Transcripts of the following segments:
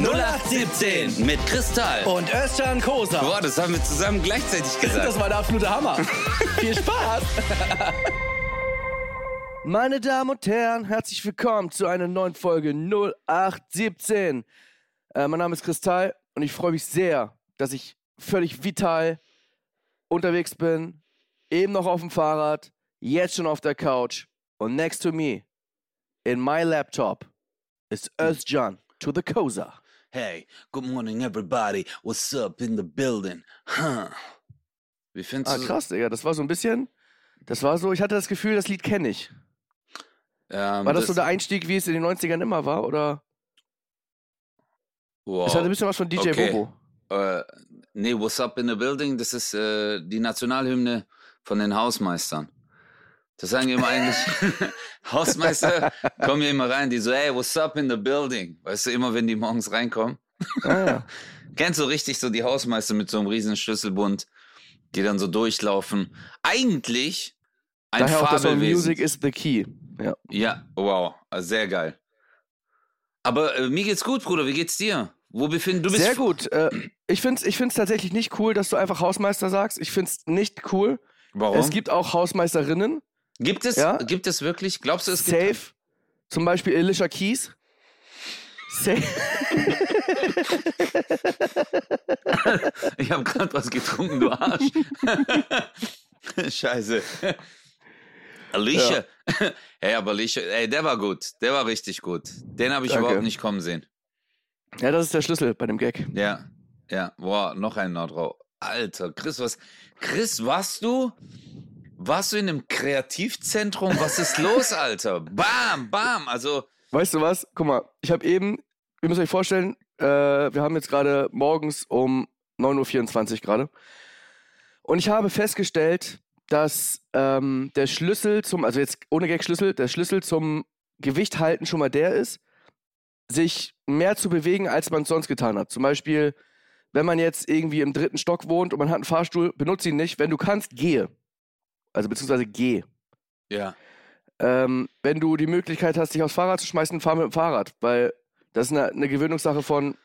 0817 mit Kristall. Und Özcan Kosa. Boah, das haben wir zusammen gleichzeitig gesagt. Das war der absolute Hammer. Viel Spaß. Meine Damen und Herren, herzlich willkommen zu einer neuen Folge 0817. Äh, mein Name ist Kristall und ich freue mich sehr, dass ich völlig vital unterwegs bin, eben noch auf dem Fahrrad, jetzt schon auf der Couch und next to me in my laptop ist Özcan to the Kosa. Hey, good morning everybody. What's up in the building? Huh. Wie findest Ah, du krass, Digga. Das war so ein bisschen. Das war so, ich hatte das Gefühl, das Lied kenne ich. Ähm, War das, so der Einstieg, wie es in den 90ern immer war? Oder? wow. Es hatte ein bisschen was von DJ Okay. Bobo. äh, nee, What's up in the building? Das ist äh, die Nationalhymne von den Hausmeistern. Das sagen die immer eigentlich. Hausmeister kommen hier immer rein, die so, hey, what's up in the building? Weißt du, immer wenn die morgens reinkommen. Ah, ja. Kennst du richtig so die Hausmeister mit so einem riesen Schlüsselbund, die dann so durchlaufen? Eigentlich ein Daher auch das Song Fabelwesen. Music is the Key. Ja. Ja, wow, also sehr geil. Aber äh, mir geht's gut, Bruder. Wie geht's dir? Wo befinden du bist? Sehr gut. Äh, ich finde es ich find's tatsächlich nicht cool, dass du einfach Hausmeister sagst. Ich finde es nicht cool. Warum? Es gibt auch Hausmeisterinnen. Gibt es, Ja. gibt es wirklich? Glaubst du, es gibt? Safe. Zum Beispiel Alicia Keys. Safe. Ich habe gerade was getrunken, du Arsch. Scheiße. Alicia. Hey, aber Alicia, ey, der war gut. Der war richtig gut. Den habe ich Danke. überhaupt nicht kommen sehen. Ja, das ist der Schlüssel bei dem Gag. Ja, ja. Boah, noch ein Nordrau. Alter, Chris, was? Chris, warst du? Warst du in einem Kreativzentrum? Was ist los, Alter? Bam, bam. Also, Weißt du was? Guck mal, ich habe eben, ihr müsst euch vorstellen, äh, wir haben jetzt gerade morgens um 9.24 Uhr gerade. Und ich habe festgestellt, dass ähm, der Schlüssel zum, also jetzt ohne Gag-Schlüssel, der Schlüssel zum Gewicht halten schon mal der ist, sich mehr zu bewegen, als man es sonst getan hat. Zum Beispiel, wenn man jetzt irgendwie im dritten Stock wohnt und man hat einen Fahrstuhl, benutze ihn nicht. Wenn du kannst, gehe. Also beziehungsweise geh. ja. Ähm, wenn du die Möglichkeit hast, dich aufs Fahrrad zu schmeißen, fahr mit dem Fahrrad, weil das ist eine, eine Gewöhnungssache von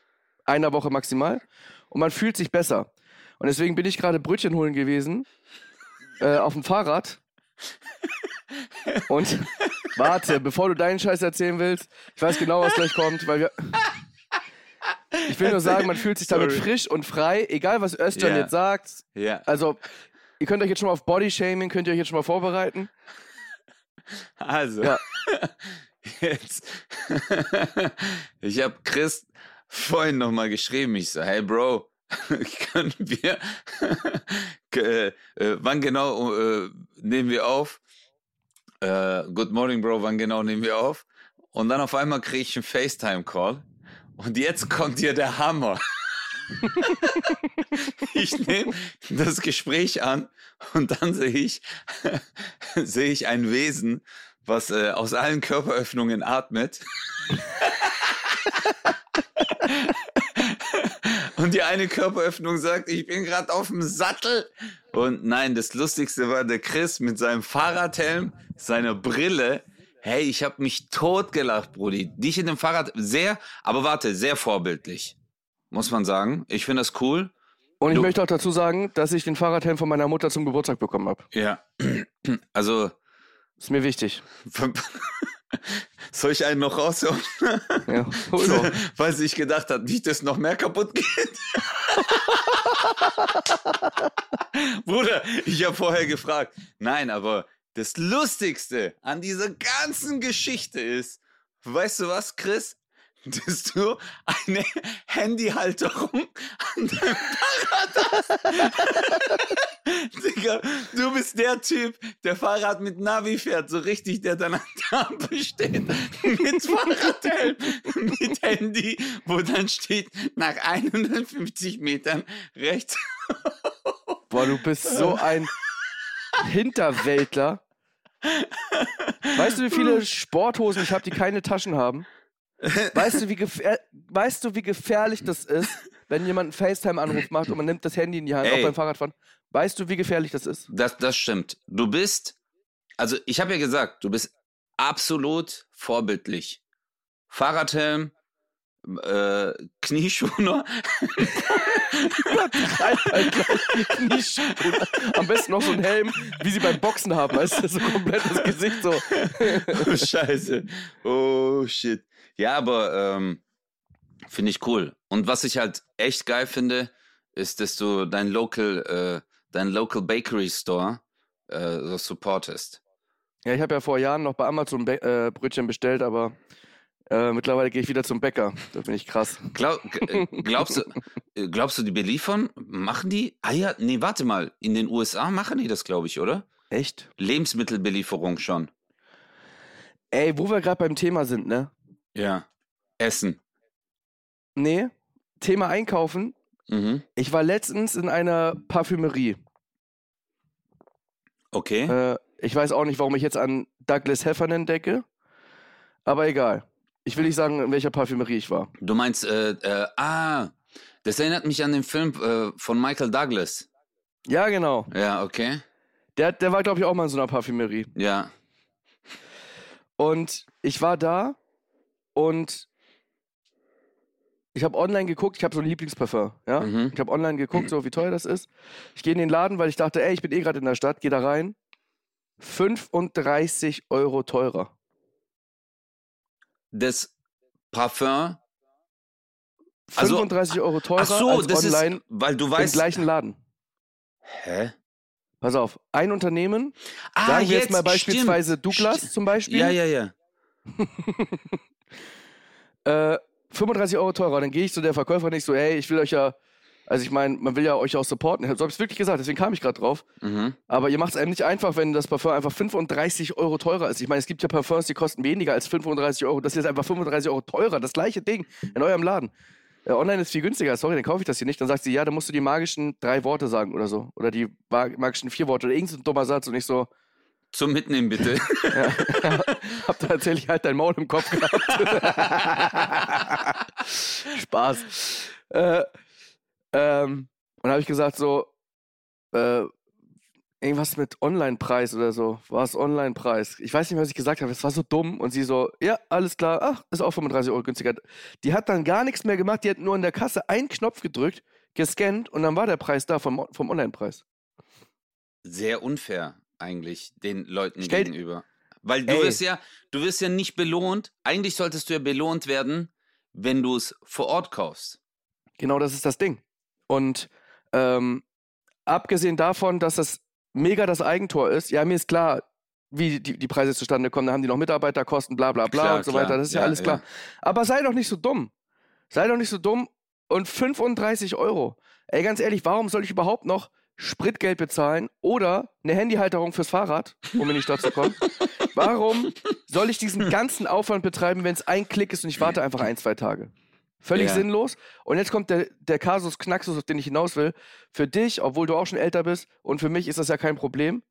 einer Woche maximal und man fühlt sich besser. Und deswegen bin ich gerade Brötchen holen gewesen äh, auf dem Fahrrad. Und warte, bevor du deinen Scheiß erzählen willst, ich weiß genau, was gleich kommt, weil wir. Ich will nur sagen, man fühlt sich damit Sorry. frisch und frei, egal was Özcan Ja. jetzt sagt. Ja. Also, ihr könnt euch jetzt schon mal auf Bodyshaming, könnt ihr euch jetzt schon mal vorbereiten. Also, Ja. jetzt. ich habe Chris vorhin nochmal geschrieben. Ich so, hey Bro, können wir, äh, äh, wann genau äh, nehmen wir auf? Äh, good morning, Bro, wann genau nehmen wir auf? Und dann auf einmal kriege ich einen FaceTime-Call. Und jetzt kommt dir der Hammer. ich nehme das Gespräch an und dann sehe ich, sehe ich ein Wesen, was äh, aus allen Körperöffnungen atmet. und die eine Körperöffnung sagt, ich bin gerade auf dem Sattel. Und nein, das Lustigste war der Chris mit seinem Fahrradhelm, seiner Brille. Hey, ich habe mich totgelacht, Brudi. Dich in dem Fahrrad sehr, aber warte, sehr vorbildlich. Muss man sagen. Ich finde das cool. Und ich Du- möchte auch dazu sagen, dass ich den Fahrradhelm von meiner Mutter zum Geburtstag bekommen habe. Ja. Also, Ist mir wichtig. soll ich einen noch raushauen? Ja. Hol doch. Weil sie sich gedacht hat, nicht, dass noch mehr kaputt geht. Bruder, ich habe vorher gefragt. Nein, aber das Lustigste an dieser ganzen Geschichte ist, weißt du was, Chris? Dass du eine Handyhalterung an deinem Fahrrad hast. Digga, du bist der Typ, der Fahrrad mit Navi fährt, so richtig, der dann an der Ampel steht, mit Fahrradhelm, mit Handy, wo dann steht, nach 150 Metern rechts. Boah, du bist so ein Hinterwäldler. Weißt du, wie viele Sporthosen ich habe, die keine Taschen haben? Weißt du, wie gefähr weißt du, wie gefährlich das ist, wenn jemand einen FaceTime-Anruf macht und man nimmt das Handy in die Hand, Ey. auch beim Fahrradfahren? Weißt du, wie gefährlich das ist? Das, das stimmt. Du bist, also ich habe ja gesagt, du bist absolut vorbildlich. Fahrradhelm, äh, Knieschoner. Knieschoner. Am besten noch so ein Helm, wie sie beim Boxen haben, weißt du, so komplett das Gesicht so. oh, scheiße. Oh, shit. Ja, aber ähm, finde ich cool. Und was ich halt echt geil finde, ist, dass du dein Local, äh, dein Local Bakery Store äh, so supportest. Ja, ich habe ja vor Jahren noch bei Amazon Be äh, Brötchen bestellt, aber äh, mittlerweile gehe ich wieder zum Bäcker. Da bin ich krass. Glaub, äh, glaubst, du, äh, glaubst du, die beliefern? Machen die? Ah ja, nee, warte mal. In den USA machen die das, glaube ich, oder? Echt? Lebensmittelbelieferung schon. Ey, wo wir gerade beim Thema sind, ne? Ja. Essen. Nee, Thema Einkaufen. Mhm. Ich war letztens in einer Parfümerie. Okay. Äh, ich weiß auch nicht, warum ich jetzt an Douglas Heffernan decke, aber egal. Ich will nicht sagen, in welcher Parfümerie ich war. Du meinst, äh, äh, ah, das erinnert mich an den Film äh, von Michael Douglas. Ja, genau. Ja, okay. Der, der war, glaube ich, auch mal in so einer Parfümerie. Ja. Und ich war da und ich habe online geguckt, ich habe so ein Lieblingsparfum, ja. Mhm. Ich habe online geguckt, so wie teuer das ist. Ich gehe in den Laden, weil ich dachte, ey, ich bin eh gerade in der Stadt, gehe da rein. 35 Euro teurer. Das Parfum. Also- 35 Euro teurer so, als online ist, weil du im weißt. gleichen Laden. Hä? Pass auf, ein Unternehmen, Ah, sagen wir jetzt mal beispielsweise stimmt. Douglas zum Beispiel, Ja, ja, ja. Äh, 35 Euro teurer. Dann gehe ich zu der Verkäuferin nicht so, hey, ich will euch ja, also ich meine, man will ja euch auch supporten. So habe ich es wirklich gesagt, deswegen kam ich gerade drauf. Mhm. Aber ihr macht es einem nicht einfach, wenn das Parfum einfach 35 Euro teurer ist. Ich meine, es gibt ja Parfums, die kosten weniger als 35 Euro. Das hier ist einfach 35 Euro teurer. Das gleiche Ding in eurem Laden. Äh, online ist viel günstiger. Sorry, dann kaufe ich das hier nicht. Dann sagt sie, ja, dann musst du die magischen drei Worte sagen oder so. Oder die ma- magischen vier Worte oder irgendein dummer Satz und ich so, Zum Mitnehmen, bitte. ja, hab da tatsächlich halt dein Maul im Kopf gehabt. Spaß. Äh, ähm, und habe ich gesagt so, äh, irgendwas mit Online-Preis oder so. War es Online-Preis? Ich weiß nicht mehr, was ich gesagt habe. Es war so dumm. Und sie so, ja, alles klar. Ach, ist auch 35 Euro günstiger. Die hat dann gar nichts mehr gemacht. Die hat nur in der Kasse einen Knopf gedrückt, gescannt und dann war der Preis da vom, vom Online-Preis. Sehr unfair eigentlich den Leuten Stell- gegenüber. Weil du Ey. wirst ja, du wirst ja nicht belohnt. Eigentlich solltest du ja belohnt werden, wenn du es vor Ort kaufst. Genau das ist das Ding. Und ähm, abgesehen davon, dass das mega das Eigentor ist, ja, mir ist klar, wie die, die Preise zustande kommen. Da haben die noch Mitarbeiterkosten, bla bla bla Klar, und so klar. weiter. Das ist ja, Ja, alles klar. ja. Aber sei doch nicht so dumm. Sei doch nicht so dumm. Und 35 Euro. Ey, ganz ehrlich, warum soll ich überhaupt noch Spritgeld bezahlen oder eine Handyhalterung fürs Fahrrad, um in die Stadt zu kommen? Warum soll ich diesen ganzen Aufwand betreiben, wenn es ein Klick ist und ich warte einfach ein, zwei Tage? Völlig Ja. sinnlos. Und jetzt kommt der, der Kasus Knaxus, auf den ich hinaus will. Für dich, obwohl du auch schon älter bist, und für mich ist das ja kein Problem.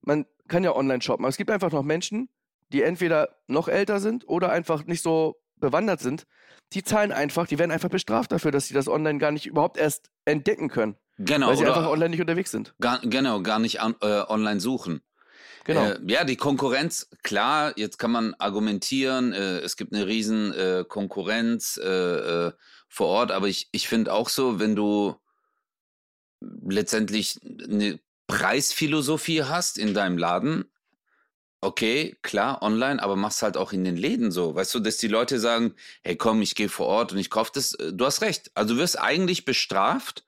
Man kann ja online shoppen. Aber es gibt einfach noch Menschen, die entweder noch älter sind oder einfach nicht so bewandert sind. Die zahlen einfach, die werden einfach bestraft dafür, dass sie das online gar nicht überhaupt erst entdecken können. Genau, weil sie einfach online nicht unterwegs sind. gar, genau, gar nicht an, äh, online suchen. Genau. Äh, ja, die Konkurrenz, klar, jetzt kann man argumentieren, äh, es gibt eine riesen äh, Konkurrenz äh, äh, vor Ort, aber ich, ich finde auch so, wenn du letztendlich eine Preisphilosophie hast in deinem Laden, okay, klar, online, aber mach's halt auch in den Läden so. Weißt du, dass die Leute sagen, hey komm, ich gehe vor Ort und ich kaufe das. Äh, Du hast recht. Also du wirst eigentlich bestraft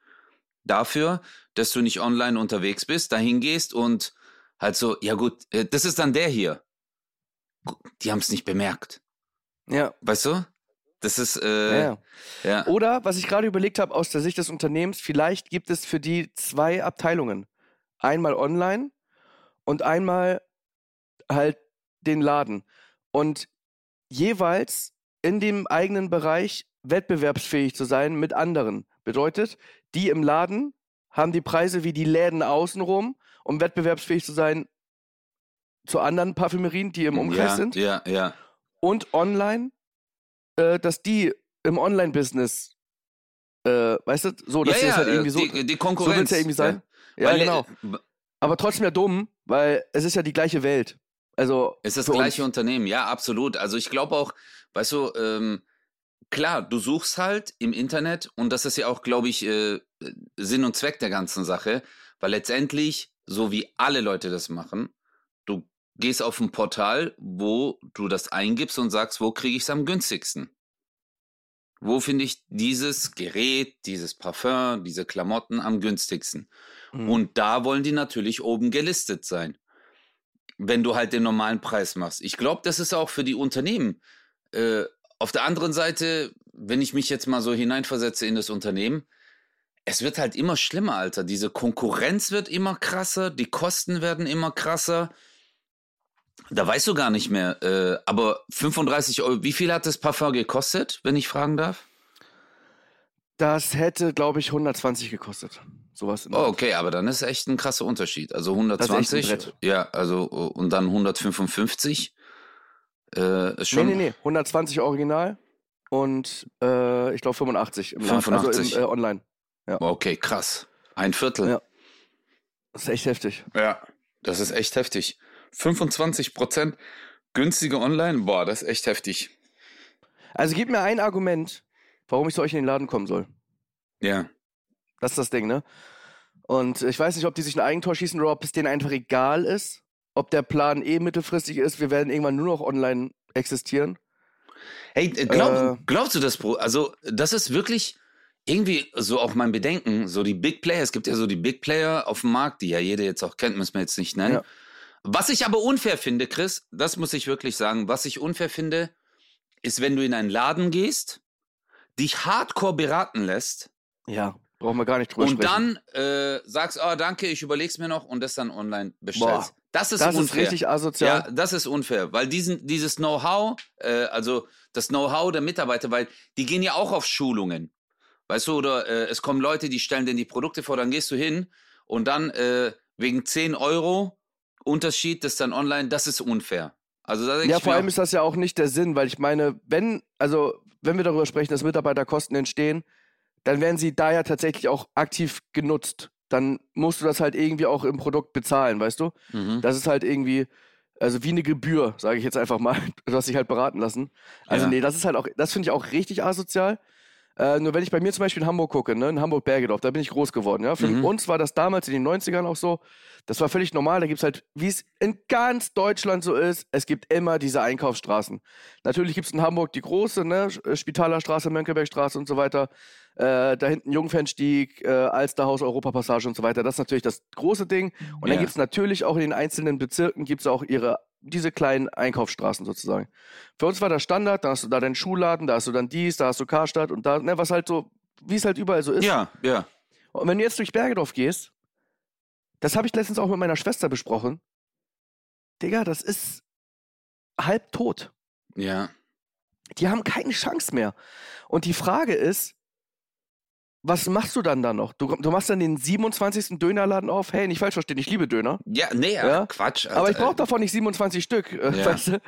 dafür, dass du nicht online unterwegs bist, dahin gehst und halt so, ja gut, äh, das ist dann der hier. Die haben es nicht bemerkt. ja. Weißt du? Das ist, äh, ja. ja. Oder, was ich gerade überlegt habe, aus der Sicht des Unternehmens, vielleicht gibt es für die zwei Abteilungen. Einmal online und einmal halt den Laden. Und jeweils in dem eigenen Bereich wettbewerbsfähig zu sein mit anderen. Bedeutet, die im Laden haben die Preise wie die Läden außenrum, um wettbewerbsfähig zu sein zu anderen Parfümerien, die im Umkreis ja, sind. Ja, ja. Und online, äh, dass die im Online-Business, äh, weißt du, so, dass ja, ja, halt äh, irgendwie so, die, die so wird Konkurrenz. es ja irgendwie sein. Ja, äh, genau. Aber trotzdem ja dumm, weil es ist ja die gleiche Welt. Also Es ist das gleiche uns. Unternehmen, ja, absolut. Also ich glaube auch, weißt du, ähm, klar, du suchst halt im Internet und das ist ja auch, glaube ich, äh, Sinn und Zweck der ganzen Sache, weil letztendlich, so wie alle Leute das machen, du gehst auf ein Portal, wo du das eingibst und sagst, wo kriege ich es am günstigsten? Wo finde ich dieses Gerät, dieses Parfum, diese Klamotten am günstigsten? Mhm. Und da wollen die natürlich oben gelistet sein, wenn du halt den normalen Preis machst. Ich glaube, das ist auch für die Unternehmen. Äh, auf der anderen Seite, wenn ich mich jetzt mal so hineinversetze in das Unternehmen, es wird halt immer schlimmer, Alter. Diese Konkurrenz wird immer krasser, die Kosten werden immer krasser. Da weißt du gar nicht mehr. Äh, aber 35 Euro, wie viel hat das Parfum gekostet, wenn ich fragen darf? Das hätte, glaube ich, 120 gekostet. Sowas. Oh, okay, aber dann ist echt ein krasser Unterschied. Also ist echt ein 120, Brett. ja, also und dann 155 äh, ist Nee, schon. nee, nee. 120 original und äh, ich glaube 85 im Laden. 85. Also im, äh, online. Okay, krass. Ein Viertel. Ja. Das ist echt heftig. Ja, das ist echt heftig. 25 Prozent günstiger online, boah, das ist echt heftig. Also gib mir ein Argument, warum ich zu euch in den Laden kommen soll. Ja. Das ist das Ding, ne? Und ich weiß nicht, ob die sich ein Eigentor schießen oder ob es denen einfach egal ist. Ob der Plan eh mittelfristig ist, wir werden irgendwann nur noch online existieren. Hey, glaub, Äh. glaubst du das, Bro? Also, das ist wirklich irgendwie so auch mein Bedenken. So die Big Player, es gibt ja so die Big Player auf dem Markt, die ja jeder jetzt auch kennt, müssen wir jetzt nicht nennen. Ja. Was ich aber unfair finde, Chris, das muss ich wirklich sagen, was ich unfair finde, ist, wenn du in einen Laden gehst, dich hardcore beraten lässt Ja, brauchen wir gar nicht drüber und sprechen. dann äh, sagst, oh, danke, ich überleg's mir noch und das dann online bestellst. Boah, das ist das ist unfair. richtig asozial. Ja, das ist unfair, weil diesen, dieses Know-how, äh, also das Know-how der Mitarbeiter, weil die gehen ja auch auf Schulungen. Weißt du, oder äh, es kommen Leute, die stellen dir die Produkte vor, dann gehst du hin und dann äh, wegen 10 Euro Unterschied, das dann online, das ist unfair. Also Ja, vor allem ist das ja auch nicht der Sinn, weil ich meine, wenn, also, wenn wir darüber sprechen, dass Mitarbeiterkosten entstehen, dann werden sie da ja tatsächlich auch aktiv genutzt. Dann musst du das halt irgendwie auch im Produkt bezahlen, weißt du? mhm. Das ist halt irgendwie, also wie eine Gebühr, sage ich jetzt einfach mal. Du hast dich halt beraten lassen. Also Ja. nee, das ist halt auch, das finde ich auch richtig asozial. Äh, nur wenn ich bei mir zum Beispiel in Hamburg gucke, ne, in Hamburg-Bergedorf, da bin ich groß geworden. Ja? Für Mhm. uns war das damals in den 90ern auch so. Das war völlig normal. Da gibt es halt, wie es in ganz Deutschland so ist, es gibt immer diese Einkaufsstraßen. Natürlich gibt es in Hamburg die große, ne, Spitaler Straße, Mönckebergstraße und so weiter. Äh, da hinten Jungfernstieg, äh, Alsterhaus, Europapassage und so weiter. Das ist natürlich das große Ding. Und dann Ja. gibt es natürlich auch in den einzelnen Bezirken gibt's auch ihre, diese kleinen Einkaufsstraßen sozusagen. Für uns war das Standard, da hast du da deinen Schuhladen, da hast du dann dies, da hast du Karstadt und da, ne, was halt so, wie es halt überall so ist. Ja, ja. Und wenn du jetzt durch Bergedorf gehst, das habe ich letztens auch mit meiner Schwester besprochen. Digga, das ist halb tot. Ja. Die haben keine Chance mehr. Und die Frage ist, was machst du dann da noch? Du, du machst dann den 27. Dönerladen auf. Hey, nicht falsch verstehen, ich liebe Döner. Ja, nee, Ja. Quatsch. Aber ich Alter. brauche davon nicht 27 Stück, äh, Ja. weißt du?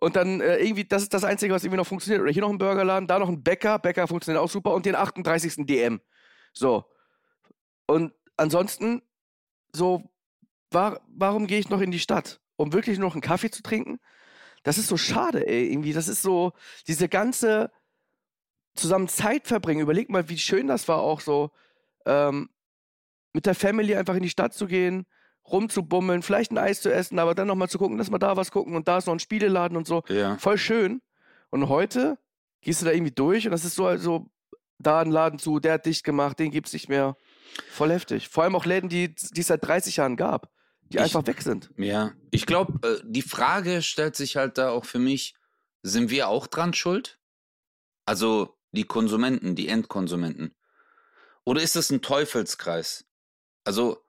Und dann äh, irgendwie, das ist das Einzige, was irgendwie noch funktioniert. Oder hier noch ein Burgerladen, da noch ein Bäcker. Bäcker funktioniert auch super. Und den 38. DM. So. Und ansonsten, so, war, warum gehe ich noch in die Stadt? Um wirklich noch einen Kaffee zu trinken? Das ist so schade, ey. Irgendwie, das ist so, diese ganze zusammen Zeit verbringen. Überleg mal, wie schön das war, auch so ähm, mit der Family einfach in die Stadt zu gehen, rumzubummeln, vielleicht ein Eis zu essen, aber dann nochmal zu gucken, dass wir da was gucken und da ist noch ein Spieleladen und so. Ja. Voll schön. Und heute gehst du da irgendwie durch und das ist so, also da ein Laden zu, der hat dicht gemacht, den gibt's nicht mehr. Voll heftig. Vor allem auch Läden, die die es seit 30 Jahren gab, die Ich- einfach weg sind. Ja, ich glaube, äh, die Frage stellt sich halt da auch für mich, sind wir auch dran schuld? Also die Konsumenten, die Endkonsumenten. Oder ist es ein Teufelskreis? Also,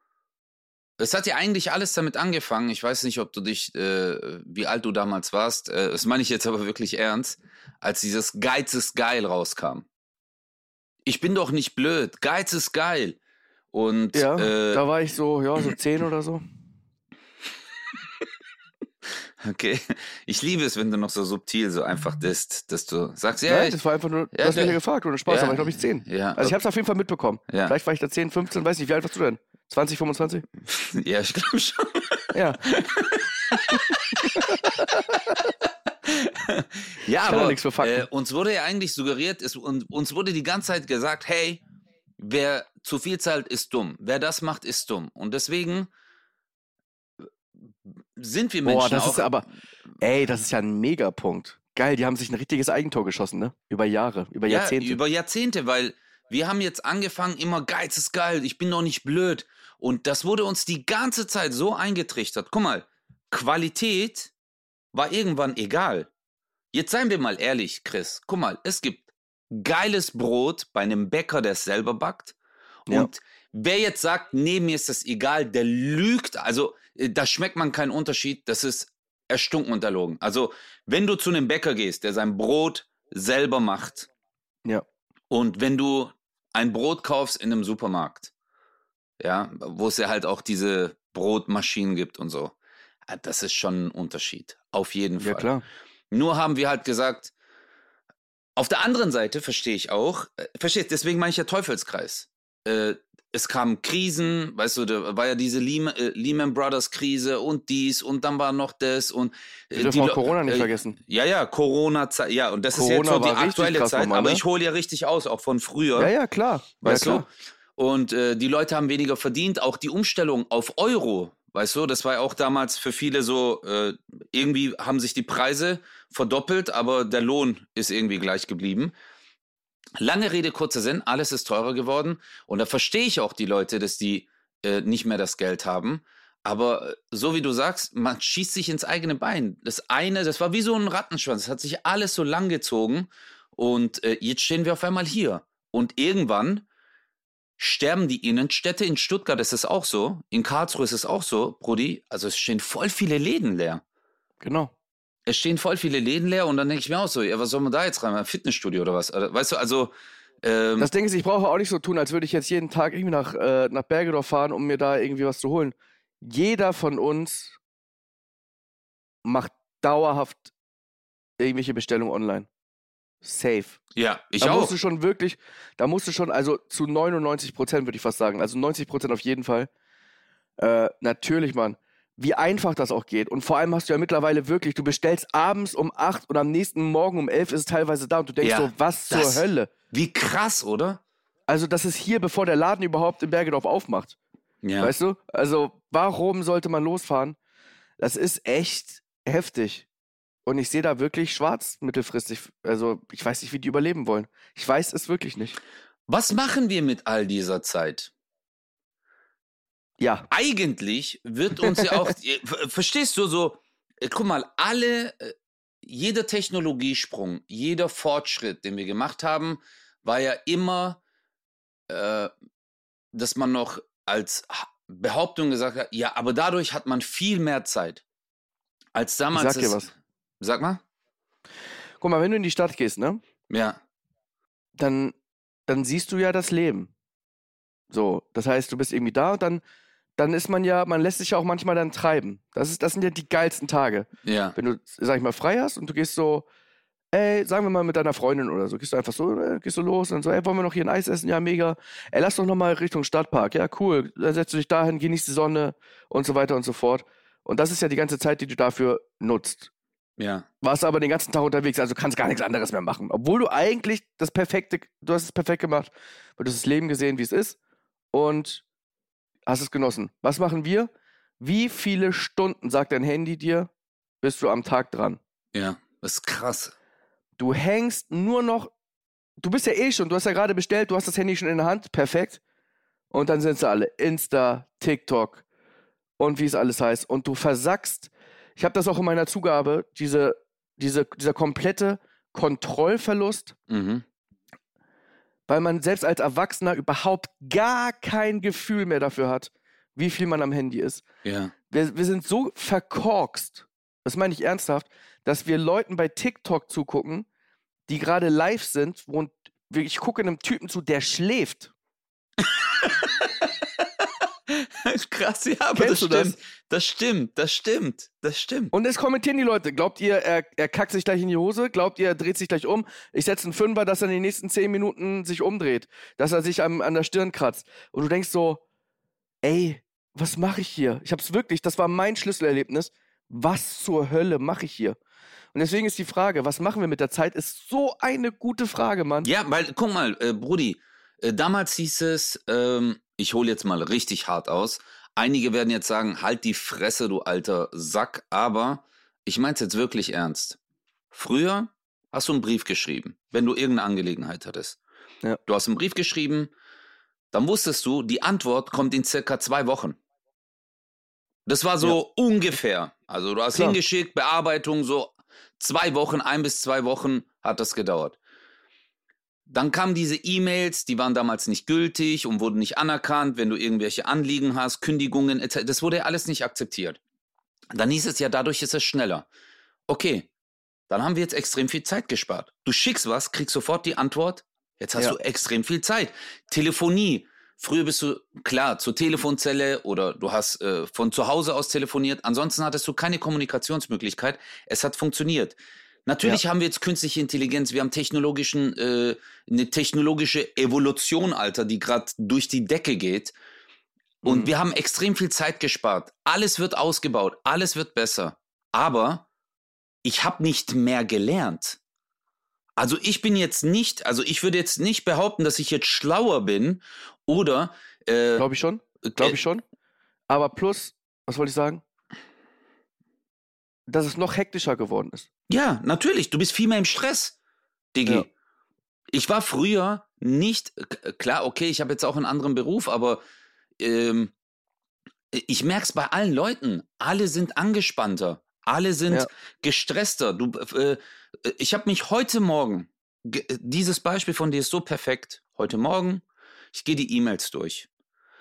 es hat ja eigentlich alles damit angefangen. Ich weiß nicht, ob du dich, äh, wie alt du damals warst, äh, das meine ich jetzt aber wirklich ernst, als dieses Geiz ist geil rauskam. Ich bin doch nicht blöd, Geiz ist geil. Und Ja, äh, da war ich so, ja, so 10 oder so. Okay. Ich liebe es, wenn du noch so subtil so einfach disst, dass du sagst, ja, Nein, ich, das war einfach nur, du Ja, hast mich ja gefragt, ohne Spaß, ja. da war ich glaube ich 10. ja, Also ich habe es auf jeden Fall mitbekommen. ja, Vielleicht war ich da 10, 15, weiß nicht, wie alt warst du denn? 20, 25? ja, ich glaube schon. Ja. ja, aber nichts für Fakten. äh, uns wurde ja eigentlich suggeriert, es, und, uns wurde die ganze Zeit gesagt, hey, wer zu viel zahlt, ist dumm. Wer das macht, ist dumm. Und deswegen sind wir Menschen Boah, das auch. ist aber, ey, das ist ja ein Megapunkt. Geil, die haben sich ein richtiges Eigentor geschossen, ne? Über Jahre, über ja, Jahrzehnte. über Jahrzehnte, weil wir haben jetzt angefangen, immer Geiz ist geil, ich bin doch nicht blöd. Und das wurde uns die ganze Zeit so eingetrichtert. Guck mal, Qualität war irgendwann egal. Jetzt seien wir mal ehrlich, Chris. Guck mal, es gibt geiles Brot bei einem Bäcker, der es selber backt. Ja. Und wer jetzt sagt, nee, mir ist das egal, der lügt. Also, da schmeckt man keinen Unterschied. Das ist erstunken und erlogen. Also, wenn du zu einem Bäcker gehst, der sein Brot selber macht, Ja. und wenn du ein Brot kaufst in einem Supermarkt, ja, wo es ja halt auch diese Brotmaschinen gibt und so, ah, das ist schon ein Unterschied. Auf jeden Fall. ja, klar. Nur haben wir halt gesagt, auf der anderen Seite verstehe ich auch, äh, verstehst, deswegen meine ich ja Teufelskreis. Äh, es kamen Krisen, weißt du, da war ja diese Lehman, äh, Lehman Brothers Krise und dies und dann war noch das und äh, Wir dürfen die auch Corona nicht äh, vergessen. Ja, ja, Corona-Zeit, ja, und das ist Corona jetzt so die aktuelle Zeit, nochmal, aber ne? ich hole ja richtig aus, auch von früher. Ja, ja, klar. Weißt ja, klar. du? Und äh, die Leute haben weniger verdient. Auch die Umstellung auf Euro, weißt du, das war ja auch damals für viele so, irgendwie haben sich die Preise verdoppelt, aber der Lohn ist irgendwie gleich geblieben. Lange Rede, kurzer Sinn, alles ist teurer geworden. Und da verstehe ich auch die Leute, dass die äh, nicht mehr das Geld haben. Aber äh, so wie du sagst, man schießt sich ins eigene Bein. Das eine, das war wie so ein Rattenschwanz. Es hat sich alles so lang gezogen. Und äh, jetzt stehen wir auf einmal hier. Und irgendwann sterben die Innenstädte. In Stuttgart ist es auch so. In Karlsruhe ist es auch so, Brudi. Also es stehen voll viele Läden leer. Genau. Es stehen voll viele Läden leer und dann denke ich mir auch so, ja, was soll man da jetzt rein? Ein Fitnessstudio oder was? Also, Weißt du, also ähm, Das Ding ist, ich brauche auch nicht so tun, als würde ich jetzt jeden Tag irgendwie nach, äh, nach Bergedorf fahren, um mir da irgendwie was zu holen. Jeder von uns macht dauerhaft irgendwelche Bestellungen online. Safe. ja, ich da auch. musst du schon wirklich, da musst du schon, also zu 99 Prozent würde ich fast sagen, also 90 Prozent auf jeden Fall. Äh, natürlich, Mann. Wie einfach das auch geht. Und vor allem hast du ja mittlerweile wirklich, du bestellst abends um 8 und am nächsten Morgen um 11 ist es teilweise da und du denkst Ja, so, was zur das- Hölle? Wie krass, oder? Also, das ist hier, bevor der Laden überhaupt in Bergedorf aufmacht. Ja. Weißt du? Also, warum sollte man losfahren? Das ist echt heftig. Und ich sehe da wirklich schwarz mittelfristig. Also, ich weiß nicht, wie die überleben wollen. Ich weiß es wirklich nicht. Was machen wir mit all dieser Zeit? Ja, Eigentlich wird uns ja auch, Ver- verstehst du so, äh, guck mal, alle, äh, jeder Technologiesprung, jeder Fortschritt, den wir gemacht haben, war ja immer, äh, dass man noch als Ha- Behauptung gesagt hat, ja, aber dadurch hat man viel mehr Zeit. Als ich damals. sag dir was. Sag mal. Guck mal, wenn du in die Stadt gehst, ne? Ja. Dann, dann siehst du ja das Leben. So, das heißt, du bist irgendwie da und dann, dann ist man ja, man lässt sich ja auch manchmal dann treiben. Das, ist, das sind ja die geilsten Tage. Ja. wenn du, sag ich mal, frei hast und du gehst so, ey, sagen wir mal mit deiner Freundin oder so, gehst du einfach so, äh, gehst du los und so, ey, wollen wir noch hier ein Eis essen? Ja, mega. Ey, lass doch nochmal Richtung Stadtpark. Ja, cool. Dann setzt du dich dahin, genießt die Sonne und so weiter und so fort. Und das ist ja die ganze Zeit, die du dafür nutzt. Ja. Warst aber den ganzen Tag unterwegs, also kannst gar nichts anderes mehr machen. Obwohl du eigentlich das perfekte, du hast es perfekt gemacht, weil du hast das Leben gesehen, wie es ist und hast es genossen. Was machen wir? Wie viele Stunden, sagt dein Handy dir, bist du am Tag dran? Ja. Das ist krass. Du hängst nur noch. Du bist ja eh schon, du hast ja gerade bestellt, du hast das Handy schon in der Hand, perfekt. Und dann sind sie alle Insta, TikTok und wie es alles heißt. Und du versackst. Ich habe das auch in meiner Zugabe, diese, diese, dieser komplette Kontrollverlust, Mhm. Weil man selbst als Erwachsener überhaupt gar kein Gefühl mehr dafür hat, wie viel man am Handy ist. Ja. Wir, wir sind so verkorkst, das meine ich ernsthaft, dass wir Leuten bei TikTok zugucken, die gerade live sind und ich gucke einem Typen zu, der schläft. krass, ja, aber das stimmt. Das stimmt, das stimmt, das stimmt. Und es kommentieren die Leute. Glaubt ihr, er, er kackt sich gleich in die Hose? Glaubt ihr, er dreht sich gleich um? Ich setze einen Fünfer, dass er in den nächsten zehn Minuten sich umdreht. Dass er sich am, an der Stirn kratzt. Und du denkst so, ey, was mache ich hier? Ich hab's wirklich, das war mein Schlüsselerlebnis. Was zur Hölle mache ich hier? Und deswegen ist die Frage, was machen wir mit der Zeit, ist so eine gute Frage, Mann. Ja, weil, guck mal, äh, Brudi, äh, damals hieß es, ähm, ich hole jetzt mal richtig hart aus. Einige werden jetzt sagen, halt die Fresse, du alter Sack, aber ich meine es jetzt wirklich ernst. Früher hast du einen Brief geschrieben, wenn du irgendeine Angelegenheit hattest. Ja. Du hast einen Brief geschrieben, dann wusstest du, die Antwort kommt in circa zwei Wochen. Das war so ungefähr. Also du hast Klar. hingeschickt, Bearbeitung, so zwei Wochen, ein bis zwei Wochen hat das gedauert. Dann kamen diese E-Mails, die waren damals nicht gültig und wurden nicht anerkannt, wenn du irgendwelche Anliegen hast, Kündigungen etc. Das wurde ja alles nicht akzeptiert. Dann hieß es ja, dadurch ist es schneller. Okay, dann haben wir jetzt extrem viel Zeit gespart. Du schickst was, kriegst sofort die Antwort. Jetzt hast Ja. du extrem viel Zeit. Telefonie. Früher bist du, klar, zur Telefonzelle oder du hast äh, von zu Hause aus telefoniert. Ansonsten hattest du keine Kommunikationsmöglichkeit. Es hat funktioniert. Natürlich haben wir jetzt künstliche Intelligenz, wir haben technologischen, äh, eine technologische Evolution, Alter, die gerade durch die Decke geht. Und Mhm. wir haben extrem viel Zeit gespart. Alles wird ausgebaut, alles wird besser. Aber ich habe nicht mehr gelernt. Also ich bin jetzt nicht, also ich würde jetzt nicht behaupten, dass ich jetzt schlauer bin oder äh, Glaube ich schon. Glaube ich schon. Aber plus, was wollte ich sagen? Dass es noch hektischer geworden ist. Ja, natürlich. Du bist viel mehr im Stress, Diggi. Ja. Ich war früher nicht, klar, okay, ich habe jetzt auch einen anderen Beruf, aber ähm, ich merke es bei allen Leuten. Alle sind angespannter. Alle sind Ja. gestresster. Du, äh, ich habe mich heute Morgen, ge- dieses Beispiel von dir ist so perfekt. Heute Morgen, ich gehe die E-Mails durch.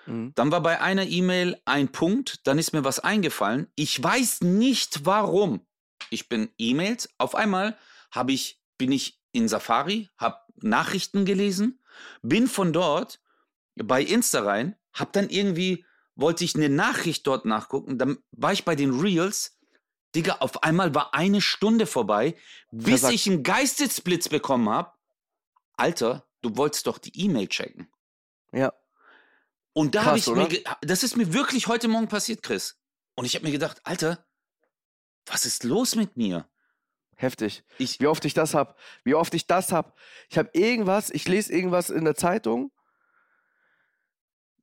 Mhm. Dann war bei einer E-Mail ein Punkt, dann ist mir was eingefallen. Ich weiß nicht warum. Ich bin E-Mails. Auf einmal habe ich, bin ich in Safari, habe Nachrichten gelesen, bin von dort bei Insta rein, habe dann irgendwie, wollte ich eine Nachricht dort nachgucken, dann war ich bei den Reels. Digga, auf einmal war eine Stunde vorbei, bis Versagt. ich einen Geistesblitz bekommen habe. Alter, du wolltest doch die E-Mail checken. Ja. Und da habe ich mir, oder? ge- das ist mir wirklich heute Morgen passiert, Chris. Und ich habe mir gedacht, Alter, was ist los mit mir? Heftig. Ich, Wie oft ich das hab. Wie oft ich das hab. Ich habe irgendwas, ich lese irgendwas in der Zeitung.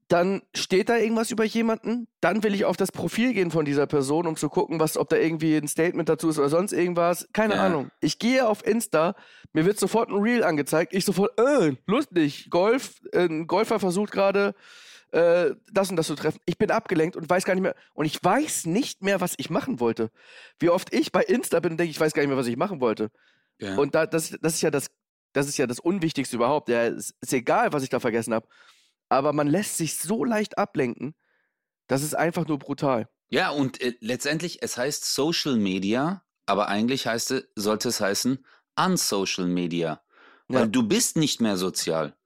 Dann steht da irgendwas über jemanden. Dann will ich auf das Profil gehen von dieser Person, um zu gucken, was, ob da irgendwie ein Statement dazu ist oder sonst irgendwas. Keine Ja. Ahnung. Ich gehe auf Insta, mir wird sofort ein Reel angezeigt. Ich sofort, äh, lustig. Golf, äh, ein Golfer versucht gerade äh, das und das zu treffen. Ich bin abgelenkt und weiß gar nicht mehr. Und ich weiß nicht mehr, was ich machen wollte. Wie oft ich bei Insta bin und denke, ich weiß gar nicht mehr, was ich machen wollte. ja. Und da, das, das ist ja das, das ist ja das Unwichtigste überhaupt. Ja, es ist egal, was ich da vergessen habe. Aber man lässt sich so leicht ablenken, das ist einfach nur brutal. ja, und äh, letztendlich, es heißt Social Media, aber eigentlich heißt sollte es heißen Unsocial Media. Weil Ja. du bist nicht mehr sozial.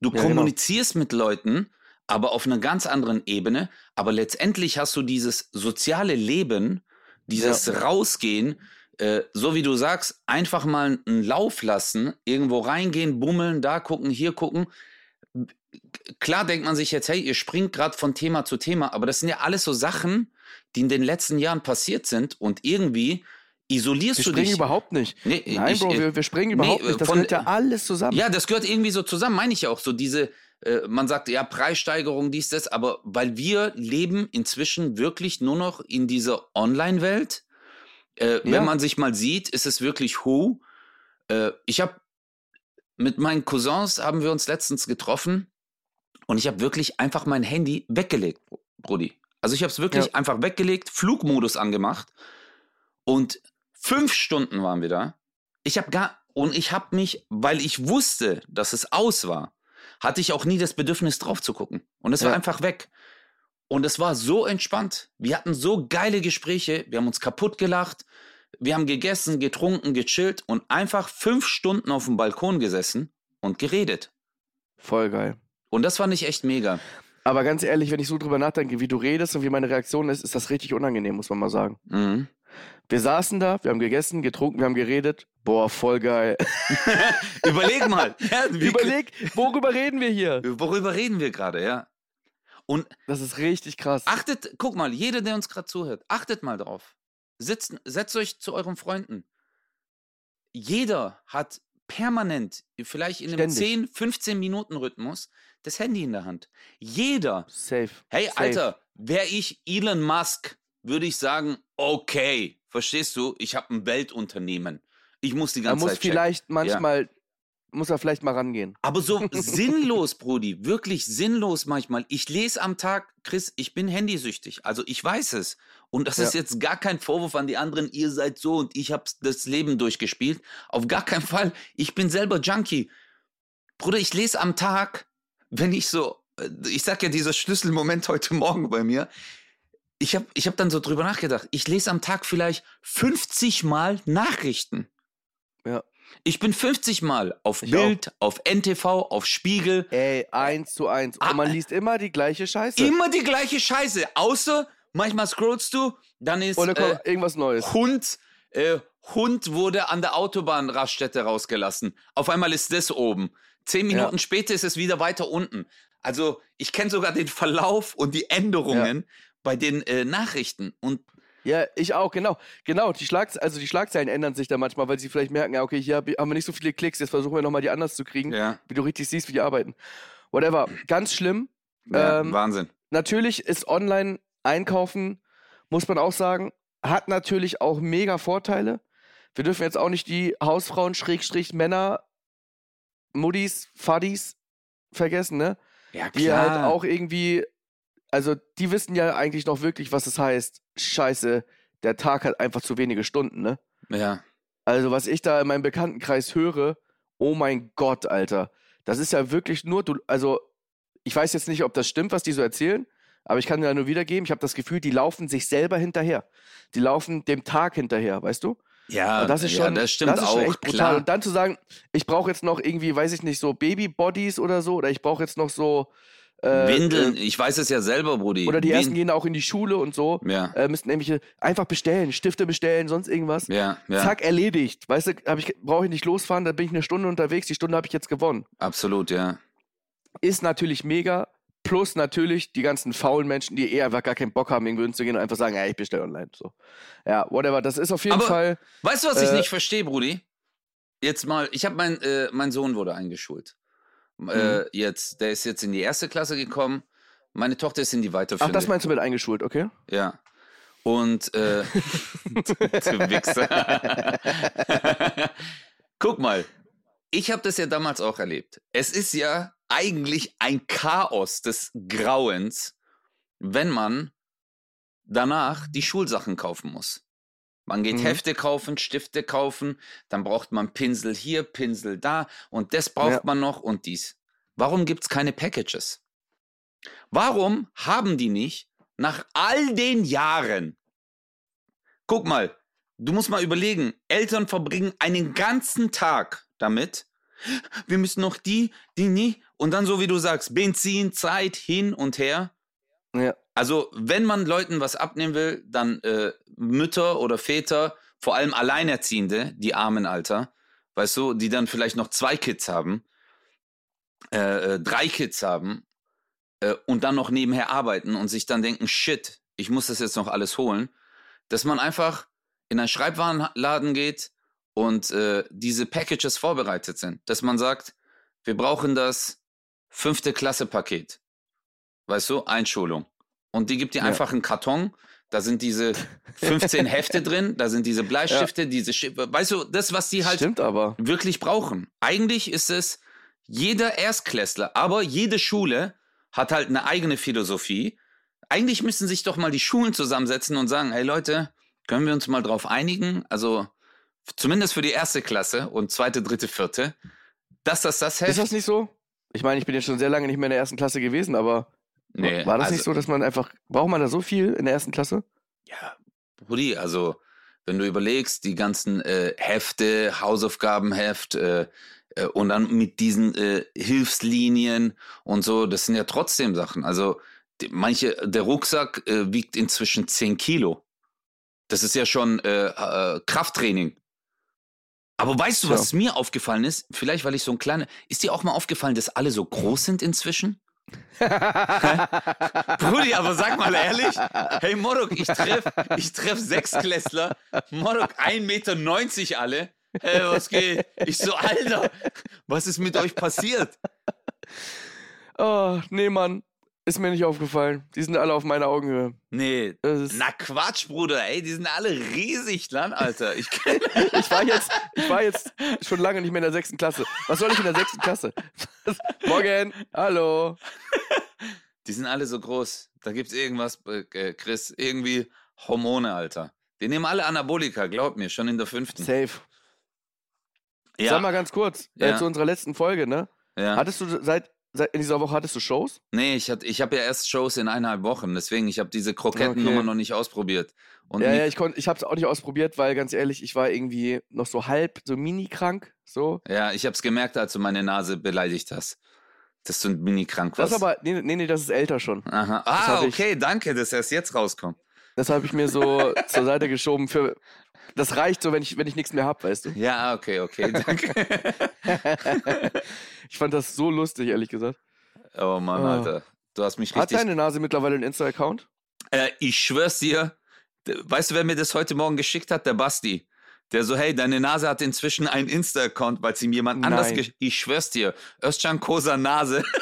Du Ja, genau. kommunizierst mit Leuten, aber auf einer ganz anderen Ebene. Aber letztendlich hast du dieses soziale Leben, dieses Rausgehen, äh, so wie du sagst, einfach mal einen Lauf lassen, irgendwo reingehen, bummeln, da gucken, hier gucken. Klar denkt man sich jetzt, hey, ihr springt gerade von Thema zu Thema, aber das sind ja alles so Sachen, die in den letzten Jahren passiert sind und irgendwie isolierst Wir du springen dich. überhaupt nicht. Nee, Nein, ich- Bro, äh, wir, wir springen nee, überhaupt nicht. Das von- gehört ja alles zusammen. ja, das gehört irgendwie so zusammen, meine ich ja auch. So diese, äh, man sagt ja Preissteigerung, dies, das, aber weil wir leben inzwischen wirklich nur noch in dieser Online-Welt. Äh, Ja. Wenn man sich mal sieht, ist es wirklich Who. Äh, ich habe mit meinen Cousins haben wir uns letztens getroffen und ich habe wirklich einfach mein Handy weggelegt, Brudi. Also ich habe es wirklich Ja. einfach weggelegt, Flugmodus angemacht und fünf Stunden waren wir da. Ich habe gar und ich habe mich, weil ich wusste, dass es aus war, hatte ich auch nie das Bedürfnis drauf zu gucken und es war Ja. einfach weg. Und es war so entspannt. Wir hatten so geile Gespräche, wir haben uns kaputt gelacht, wir haben gegessen, getrunken, gechillt und einfach fünf Stunden auf dem Balkon gesessen und geredet. Voll geil. Und das fand ich echt mega. Aber ganz ehrlich, wenn ich so drüber nachdenke, wie du redest und wie meine Reaktion ist, ist das richtig unangenehm, muss man mal sagen. Mhm. Wir saßen da, wir haben gegessen, getrunken, wir haben geredet. Boah, voll geil. Überleg mal. Ja, Überleg, worüber reden wir hier? Worüber reden wir gerade, ja? Und Das ist richtig krass. achtet, guck mal, jeder, der uns gerade zuhört, achtet mal drauf. Sitzt, setzt euch zu euren Freunden. jeder hat permanent, vielleicht in einem Ständig. 10, 15 Minuten Rhythmus, das Handy in der Hand. Jeder. Safe. Hey, Safe. Alter, wäre ich Elon Musk, würde ich sagen, okay, verstehst du, ich habe ein Weltunternehmen. Ich muss die Man ganze muss Zeit checken. vielleicht manchmal, muss er vielleicht mal rangehen. Aber so sinnlos, Brudi, wirklich sinnlos manchmal. Ich lese am Tag, Chris, ich bin handysüchtig. Also ich weiß es. Und das ist Ja. jetzt gar kein Vorwurf an die anderen, ihr seid so und ich habe das Leben durchgespielt. Auf gar keinen Fall. Ich bin selber Junkie. Bruder, ich lese am Tag, wenn ich so, äh, ich sag ja, dieser Schlüsselmoment heute Morgen bei mir. Ich habe ich hab dann so drüber nachgedacht. Ich lese am Tag vielleicht 50 Mal Nachrichten. Ja. Ich bin 50 Mal auf Ich Bild, auf NTV, auf Spiegel. Ey, eins zu eins. Ah, Und man äh, liest immer die gleiche Scheiße. Immer die gleiche Scheiße. Außer manchmal scrollst du, dann ist Oder kommt äh, irgendwas Neues. Hund, äh, Hund wurde an der Autobahnraststätte rausgelassen. Auf einmal ist das oben. Zehn Minuten Ja. später ist es wieder weiter unten. Also ich kenne sogar den Verlauf und die Änderungen bei den äh, Nachrichten. Und Ja, ich auch, genau. Genau, die, Schlags also die Schlagzeilen ändern sich dann manchmal, weil sie vielleicht merken, ja, okay, hier hab- haben wir nicht so viele Klicks, jetzt versuchen wir nochmal die anders zu kriegen, ja, wie du richtig siehst, wie die arbeiten. Whatever. Ganz schlimm. ja Ähm, Wahnsinn. Natürlich ist Online-Einkaufen, muss man auch sagen, hat natürlich auch mega Vorteile. Wir dürfen jetzt auch nicht die Hausfrauen, Schrägstrich, Männer, Muddis, Fadis vergessen, ne? Ja, Die halt auch irgendwie, also die wissen ja eigentlich noch wirklich, was es heißt. Scheiße, der Tag hat einfach zu wenige Stunden, ne? Ja, Also, was ich da in meinem Bekanntenkreis höre, oh mein Gott, Alter. Das ist ja wirklich nur, du, also, ich weiß jetzt nicht, ob das stimmt, was die so erzählen, aber ich kann ja nur wiedergeben, ich habe das Gefühl, die laufen sich selber hinterher. Die laufen dem Tag hinterher, weißt du? ja, Und das ist ja, schon, das stimmt ist auch. schon echt brutal. klar. Und dann zu sagen, ich brauche jetzt noch irgendwie, weiß ich nicht, so Babybodies oder so, oder ich brauche jetzt noch so. Äh, Windeln, Äh, ich weiß es ja selber, Brudi. oder die Win- ersten gehen auch in die Schule und so. Ja, Äh, müssten irgendwelche einfach bestellen, Stifte bestellen, sonst irgendwas. ja, ja, Zack, erledigt. Weißt du, ich, brauche ich nicht losfahren, dann bin ich eine Stunde unterwegs, die Stunde habe ich jetzt gewonnen. absolut, ja. Ist natürlich mega. Plus natürlich die ganzen faulen Menschen, die eher einfach gar keinen Bock haben, irgendwo hinzugehen und einfach sagen, ja, ich bestelle online. So. Ja, whatever. Das ist auf jeden Aber- Fall. Weißt du, was ich Äh, nicht verstehe, Brudi? Jetzt mal, ich habe mein, äh, mein Sohn wurde eingeschult. Äh, jetzt, der ist jetzt in die erste Klasse gekommen. Meine Tochter ist in die Ach, weiterführende. das meinst du mit eingeschult, okay? Ja. Und äh, du Wichser. Guck mal, ich habe das ja damals auch erlebt. Es ist ja eigentlich ein Chaos des Grauens, wenn man danach die Schulsachen kaufen muss. Man geht Mhm. Hefte kaufen, Stifte kaufen, dann braucht man Pinsel hier, Pinsel da und das braucht Ja. man noch und dies. Warum gibt's keine Packages? Warum haben die nicht nach all den Jahren? Guck mal, du musst mal überlegen, Eltern verbringen einen ganzen Tag damit. Wir müssen noch die, die nie und dann so wie du sagst, Benzin, Zeit hin und her. Ja. Also, wenn man Leuten was abnehmen will, dann äh, Mütter oder Väter, vor allem Alleinerziehende, die armen Alter, weißt du, die dann vielleicht noch zwei Kids haben, äh, äh, drei Kids haben äh, und dann noch nebenher arbeiten und sich dann denken, shit, ich muss das jetzt noch alles holen, dass man einfach in einen Schreibwarenladen geht und äh, diese Packages vorbereitet sind. Dass man sagt, wir brauchen das fünfte Klasse Paket. Weißt du, Einschulung. Und die gibt dir Ja. einfach einen Karton. Da sind diese 15 Hefte drin, da sind diese Bleistifte, diese, Schi- weißt du, das, was die halt wirklich brauchen. Eigentlich ist es jeder Erstklässler, aber jede Schule hat halt eine eigene Philosophie. Eigentlich müssen sich doch mal die Schulen zusammensetzen und sagen, hey Leute, können wir uns mal drauf einigen? Also zumindest für die erste Klasse und zweite, dritte, vierte, dass das das Heft. Ist das nicht so? Ich meine, ich bin jetzt schon sehr lange nicht mehr in der ersten Klasse gewesen, aber Nee, war das also, nicht so, dass man einfach, braucht man da so viel in der ersten Klasse? Ja, Brudi, also wenn du überlegst, die ganzen äh, Hefte, Hausaufgabenheft äh, äh, und dann mit diesen äh, Hilfslinien und so, das sind ja trotzdem Sachen. Also die, manche, der Rucksack äh, wiegt inzwischen 10 Kilo. Das ist ja schon äh, Krafttraining. Aber weißt du, was mir aufgefallen ist? Vielleicht, weil ich so ein kleiner. Ist dir auch mal aufgefallen, dass alle so groß sind inzwischen? Brudi, aber sag mal ehrlich, hey Morok, ich treff, ich treff Sechsklässler, Morok 1,90 Meter alle Hey, was geht? Ich so, Alter, was ist mit euch passiert? Oh, nee, Mann. Ist mir nicht aufgefallen. Die sind alle auf meiner Augenhöhe. Nee. Na Quatsch, Bruder, ey, die sind alle riesig dann, Alter. Ich Ich war jetzt, ich war jetzt schon lange nicht mehr in der sechsten Klasse. Was soll ich in der sechsten Klasse? Morgen, hallo. die sind alle so groß. Da gibt's irgendwas, äh, Chris, irgendwie Hormone, Alter. Die nehmen alle Anabolika, glaub mir, schon in der fünften. Safe. Sag mal ganz kurz, äh, Ja. zu unserer letzten Folge, ne? ja. Hattest du seit in dieser Woche hattest du Shows? Nee, ich, ich habe ja erst Shows in eineinhalb Wochen, deswegen, ich habe diese Krokettennummer Okay. noch nicht ausprobiert. Und ja, ja, ich ich habe es auch nicht ausprobiert, weil ganz ehrlich, ich war irgendwie noch so halb, so mini krank, so. ja, ich habe es gemerkt, als du meine Nase beleidigt hast. Dass du ein mini-krank Das warst. aber, nee, nee, nee, das ist älter schon. Aha. Das Ah, hab ich- okay, danke, dass erst jetzt rauskommt. Das habe ich mir so zur Seite geschoben für. Das reicht so, wenn ich, wenn ich nichts mehr hab, weißt du? Ja, okay, okay, danke. ich fand das so lustig, ehrlich gesagt. oh Mann, Ah. Alter. Du hast mich Hat richtig. deine Nase mittlerweile einen Insta-Account? Äh, ich schwör's dir, weißt du, wer mir das heute Morgen geschickt hat? Der Basti. Der so, hey, deine Nase hat inzwischen einen Insta-Account, weil sie ihm jemand anders Nein. gesch- Ich schwör's dir, Özcan Kosa Nase.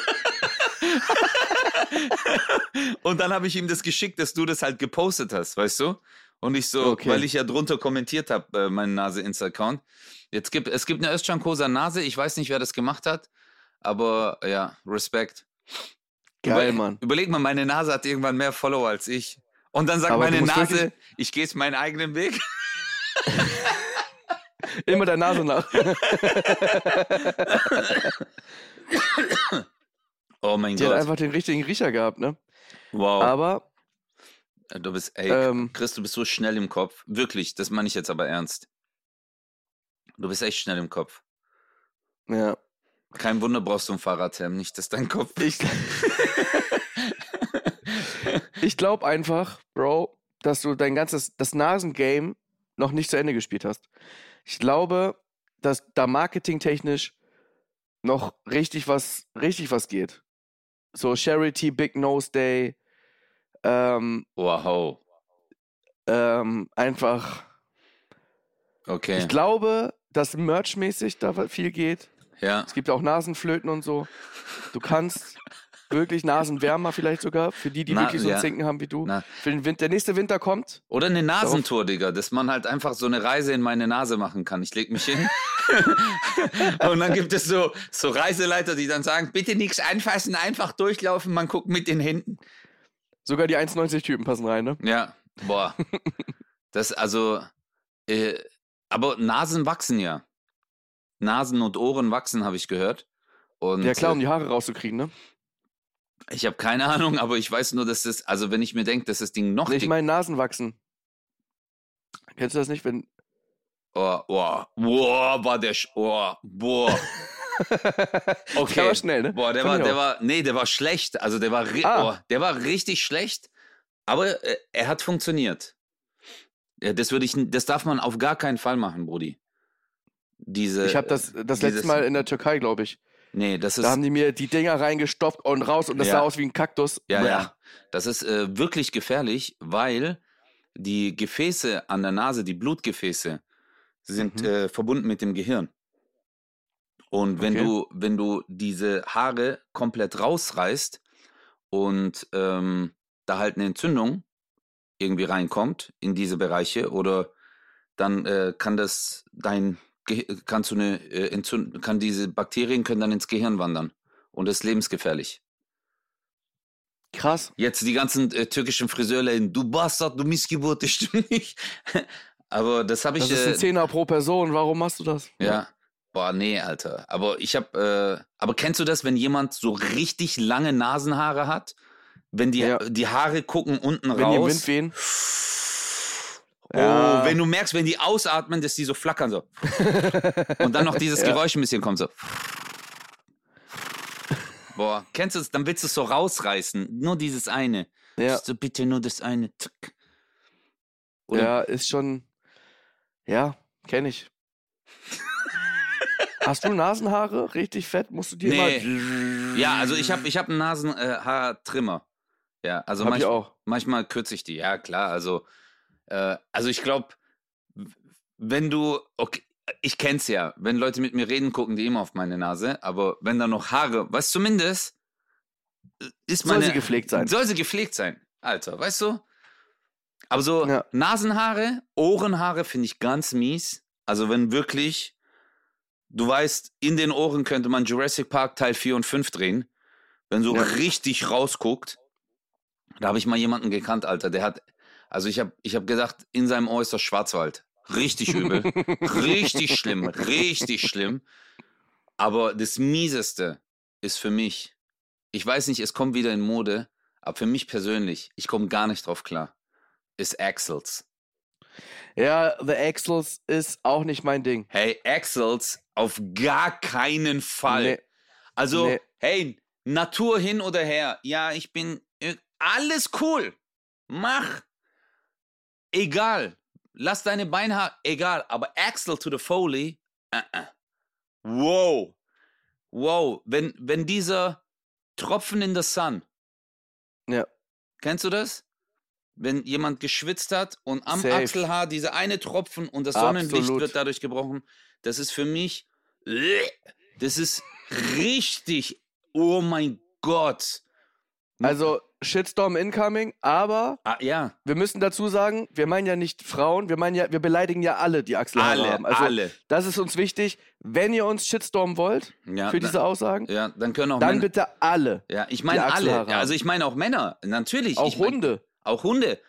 Und dann habe ich ihm das geschickt, dass du das halt gepostet hast, weißt du? Und ich so, Okay. weil ich ja drunter kommentiert habe, äh, meinen Nase-Insta-Account. Jetzt gibt es gibt eine Özcan Kosa Nase, ich weiß nicht, wer das gemacht hat, aber ja, Respekt. Geil, Über- Mann. Überleg mal, meine Nase hat irgendwann mehr Follower als ich. Und dann sagt Aber meine Nase, wirklich- ich gehe jetzt meinen eigenen Weg. Immer der Nase nach. Oh mein Die hat Gott. einfach den richtigen Riecher gehabt, ne? Wow. Aber, du bist, ey, ähm, Chris, du bist so schnell im Kopf. Wirklich, das meine ich jetzt aber ernst. Du bist echt schnell im Kopf. ja. Kein Wunder brauchst du ein Fahrradhelm, nicht, dass dein Kopf. Ich, ich glaube einfach, Bro, dass du dein ganzes, das Nasengame noch nicht zu Ende gespielt hast. Ich glaube, dass da marketingtechnisch noch richtig was, richtig was geht. So Charity, Big Nose Day, ähm, Wow. ähm, einfach. Okay. Ich glaube, dass merchmäßig da viel geht. Ja. Es gibt auch Nasenflöten und so. Du kannst wirklich Nasenwärmer vielleicht sogar, für die, die Na, wirklich so ja. Zinken haben wie du. Na. Für den Winter, der nächste Winter kommt. Oder eine Nasentour, Digga, dass man halt einfach so eine Reise in meine Nase machen kann. Ich leg mich hin. und dann gibt es so, so Reiseleiter, die dann sagen, bitte nichts anfassen, einfach durchlaufen, man guckt mit den Händen. Sogar die 1,90-Typen passen rein, ne? Ja, boah. Das also, äh, aber Nasen wachsen ja. Nasen und Ohren wachsen, habe ich gehört. Und Ja klar, um äh, die Haare rauszukriegen, ne? ich habe keine Ahnung, aber ich weiß nur, dass das, also wenn ich mir denke, dass das Ding noch Nee, ich meine Nasen wachsen. Kennst du das nicht, wenn. oh, oh, boah, war der, Sch oh, boah. Okay. Der war schnell, ne? Boah, der Fand war, der auch. war, nee, der war schlecht. Also der war, Ah. oh, der war richtig schlecht. Aber äh, er hat funktioniert. Ja, das würde ich, das darf man auf gar keinen Fall machen, Brudi. Diese. Ich habe das, das letzte Mal in der Türkei, glaube ich. Nee, das ist. Da haben die mir die Dinger reingestopft und raus und das Ja. sah aus wie ein Kaktus. ja, Bäh. ja. Das ist äh, wirklich gefährlich, weil die Gefäße an der Nase, die Blutgefäße, sind Mhm. äh, verbunden mit dem Gehirn. Und wenn Okay. du, wenn du diese Haare komplett rausreißt und ähm, da halt eine Entzündung irgendwie reinkommt in diese Bereiche oder dann äh, kann das dein Ge kannst du eine äh, Entzündung, kann diese Bakterien können dann ins Gehirn wandern und das ist lebensgefährlich. Krass. Jetzt die ganzen äh, türkischen Friseurläden, du Bastard, du Missgeburt, das stimmt nicht. Aber das habe ich Das ist ein äh, Zehner pro Person. Warum machst du das? ja. Boah, nee, Alter. Aber ich habe, äh, aber kennst du das, wenn jemand so richtig lange Nasenhaare hat? Wenn die, Ja. die Haare gucken unten Wenn die im raus. Wind wehen. Oh, Ja. wenn du merkst, wenn die ausatmen, dass die so flackern so. Und dann noch dieses Ja. Geräusch ein bisschen kommt so. Boah, kennst du es? Dann willst du es so rausreißen. Nur dieses eine. Ja. So bitte nur das eine. Oder Ja, ist schon. Ja, kenne ich. Hast du Nasenhaare richtig fett? Musst du dir Nee. immer. Ja, also ich habe ich hab einen Nasenhaartrimmer. Ja, also manch, manchmal kürze ich die. Ja, klar. Also, äh, also ich glaube, wenn du, okay, ich kenn's ja, wenn Leute mit mir reden, gucken die immer auf meine Nase, aber wenn da noch Haare, was zumindest äh, ist Soll meine sie gepflegt sein. soll sie gepflegt sein, Alter, weißt du? Aber so Ja. Nasenhaare, Ohrenhaare finde ich ganz mies. Also wenn wirklich, du weißt, in den Ohren könnte man Jurassic Park Teil 4 und 5 drehen, wenn so Ja. richtig rausguckt. Da habe ich mal jemanden gekannt, Alter, der hat, also ich habe ich hab gedacht, in seinem Ohr ist das Schwarzwald. Richtig übel. richtig schlimm, richtig schlimm. Aber das Mieseste ist für mich, ich weiß nicht, es kommt wieder in Mode, aber für mich persönlich, ich komme gar nicht drauf klar, ist Axels. Ja, The Axels ist auch nicht mein Ding. Hey, Axels auf gar keinen Fall. Nee. Also, Nee. hey, Natur hin oder her. Ja, ich bin äh, alles cool. Mach. Egal. Lass deine Beinhaar, egal. Aber Axel to the Foley, uh -uh. wow. Wow. Wenn, wenn dieser Tropfen in the Sun, Ja. kennst du das? Wenn jemand geschwitzt hat und am Safe. Achselhaar dieser eine Tropfen und das Sonnenlicht Absolut. wird dadurch gebrochen, das ist für mich, das ist richtig, oh mein Gott. Also Shitstorm incoming, aber Ah, ja, wir müssen dazu sagen, wir meinen ja nicht Frauen, wir meinen ja, wir beleidigen ja alle, die Achselhaare alle, haben. Also alle. das ist uns wichtig. Wenn ihr uns Shitstorm wollt Ja, für da- diese Aussagen, ja, dann können auch dann Männer. bitte alle. Ja, ich meine alle. Ja, also ich meine auch Männer, natürlich. Auch ich mein, Hunde. Auch Hunde.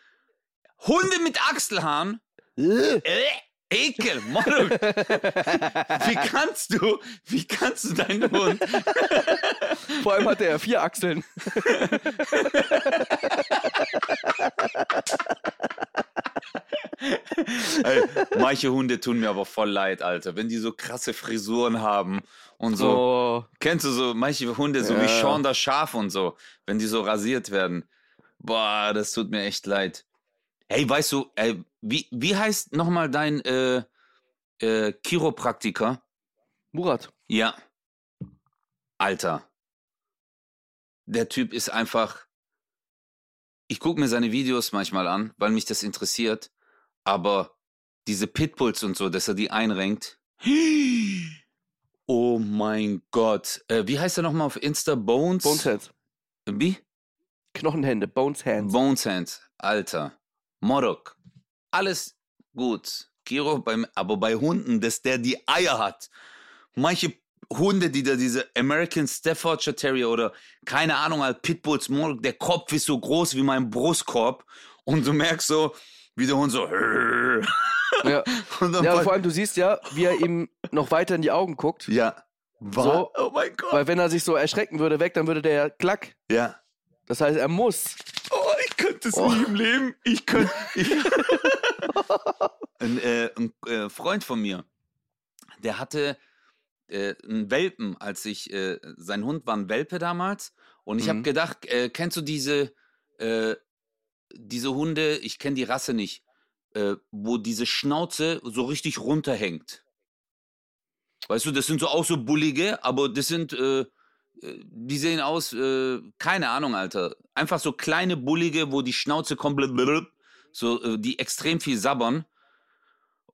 Hunde mit Achselhaaren. Äh. Äh, Ekel, Model. Wie kannst du, wie kannst du deinen Hund Vor allem hat er vier Achseln. Ey, manche Hunde tun mir aber voll leid, Alter. Wenn die so krasse Frisuren haben und so. So. Kennst du so manche Hunde, so wie Ja. Sean das Schaf und so, wenn die so rasiert werden. Boah, das tut mir echt leid. Hey, weißt du, ey, wie, wie heißt nochmal dein äh, äh, Chiropraktiker? Murat. Ja. Alter. Der Typ ist einfach. Ich gucke mir seine Videos manchmal an, weil mich das interessiert. Aber diese Pitbulls und so, dass er die einrenkt. Oh mein Gott. Äh, wie heißt er nochmal auf Insta? Bones? Bones Hands. Wie? Knochenhände. Bones Hands. Bones Hands. Alter. Morok. Alles gut. Kiro, beim, aber bei Hunden, dass der die Eier hat. Manche Hunde, die da diese American Staffordshire Terrier oder keine Ahnung, halt Pitbulls, Morok, der Kopf ist so groß wie mein Brustkorb. Und du merkst so, wie der Hund so. ja. Und ja, vor allem, du siehst ja, wie er ihm noch weiter in die Augen guckt. ja. So. oh mein Gott. Weil wenn er sich so erschrecken würde weg, dann würde der ja klack. Ja. Das heißt, er muss. Oh, ich könnte es Oh. nie im Leben. Ich könnte. Ich ein, äh, ein äh, Freund von mir, der hatte äh, einen Welpen, als ich, äh, sein Hund war ein Welpe damals. Und ich habe Mhm. gedacht, äh, kennst du diese, äh, diese Hunde, ich kenne die Rasse nicht, wo diese Schnauze so richtig runterhängt. Weißt du, das sind so auch so bullige, aber das sind, äh, die sehen aus, äh, keine Ahnung, Alter. Einfach so kleine bullige, wo die Schnauze komplett, so, äh, die extrem viel sabbern.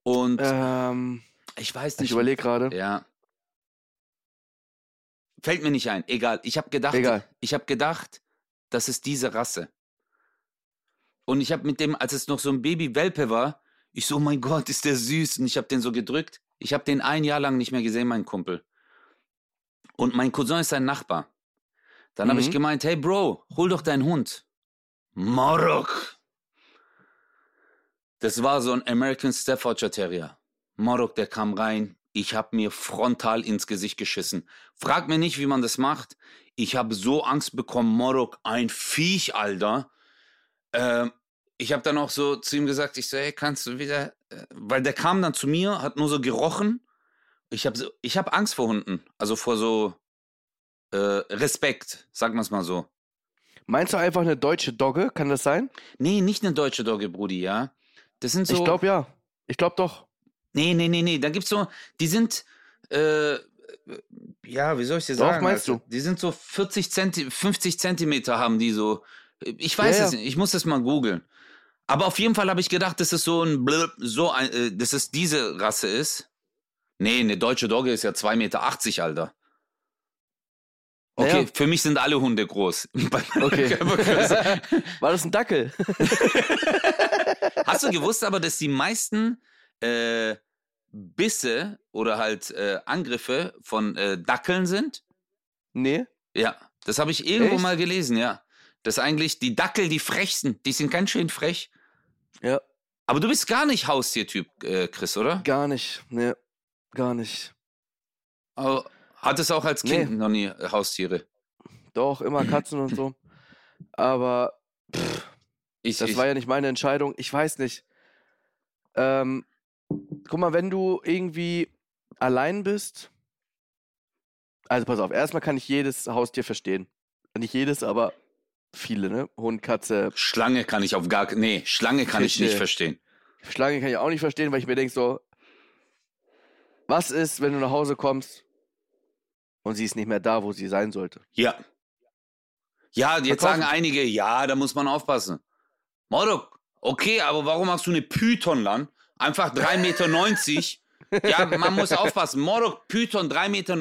Und Ähm, ich weiß ich nicht. überlege gerade. Ja. Fällt mir nicht ein. Egal. Ich habe gedacht, Egal. ich habe gedacht, das ist diese Rasse. Und ich habe mit dem, als es noch so ein Baby-Welpe war, ich so, oh mein Gott, ist der süß. Und ich habe den so gedrückt. Ich habe den ein Jahr lang nicht mehr gesehen, mein Kumpel. Und mein Cousin ist sein Nachbar. Dann habe ich Mhm. gemeint, hey Bro, hol doch deinen Hund. Morok. Das war so ein American Staffordshire Terrier. Morok, der kam rein. Ich habe mir frontal ins Gesicht geschissen. Frag mir nicht, wie man das macht. Ich habe so Angst bekommen. Morok, ein Viech, Alter. Ähm, ich habe dann auch so zu ihm gesagt, ich so, hey, kannst du wieder, äh, weil der kam dann zu mir, hat nur so gerochen. Ich habe ich habe Angst vor Hunden, also vor so äh, Respekt, sagen wir es mal so. Meinst du einfach eine deutsche Dogge? Kann das sein? Nee, nicht eine deutsche Dogge, Brudi, ja. Das sind so. Ich glaube ja. Ich glaube doch. Nee, nee, nee, nee. Da gibt's so, die sind, äh, ja, wie soll ich dir Doch, sagen? meinst Also, Die sind so 40 Zenti 50 Zentimeter haben die so. Ich weiß Ja, es ja. nicht, ich muss das mal googeln. Aber auf jeden Fall habe ich gedacht, dass es so ein, Blub, so ein, äh, dass es diese Rasse ist. Nee, eine deutsche Dogge ist ja 2,80 Meter, Alter. Okay, Naja. für mich sind alle Hunde groß. Okay. War das ein Dackel? Hast du gewusst aber, dass die meisten äh, Bisse oder halt äh, Angriffe von äh, Dackeln sind? nee. Ja, das habe ich irgendwo Echt? mal gelesen, ja. Dass eigentlich die Dackel die frechsten, die sind ganz schön frech. Ja, Aber du bist gar nicht Haustiertyp, äh, Chris, oder? gar nicht. Nee, gar nicht. Aber hattest auch als Kind Nee. noch nie Haustiere? Doch, immer Katzen und so. Aber Ich, das ich, war ja nicht meine Entscheidung. Ich weiß nicht. Ähm, guck mal, wenn du irgendwie allein bist. Also pass auf, erstmal kann ich jedes Haustier verstehen. Nicht jedes, aber viele, ne? Hund, Katze, Schlange kann ich auf gar Nee, Schlange kann ich nicht Fische. verstehen. Schlange kann ich auch nicht verstehen, weil ich mir denke so, was ist, wenn du nach Hause kommst und sie ist nicht mehr da, wo sie sein sollte? Ja. Ja, jetzt Verkaufen. sagen einige, ja, da muss man aufpassen. Morok, okay, aber warum hast du eine Python lan? Einfach 3,90 Meter. ja, man muss aufpassen. Morok, Python, 3,90 Meter.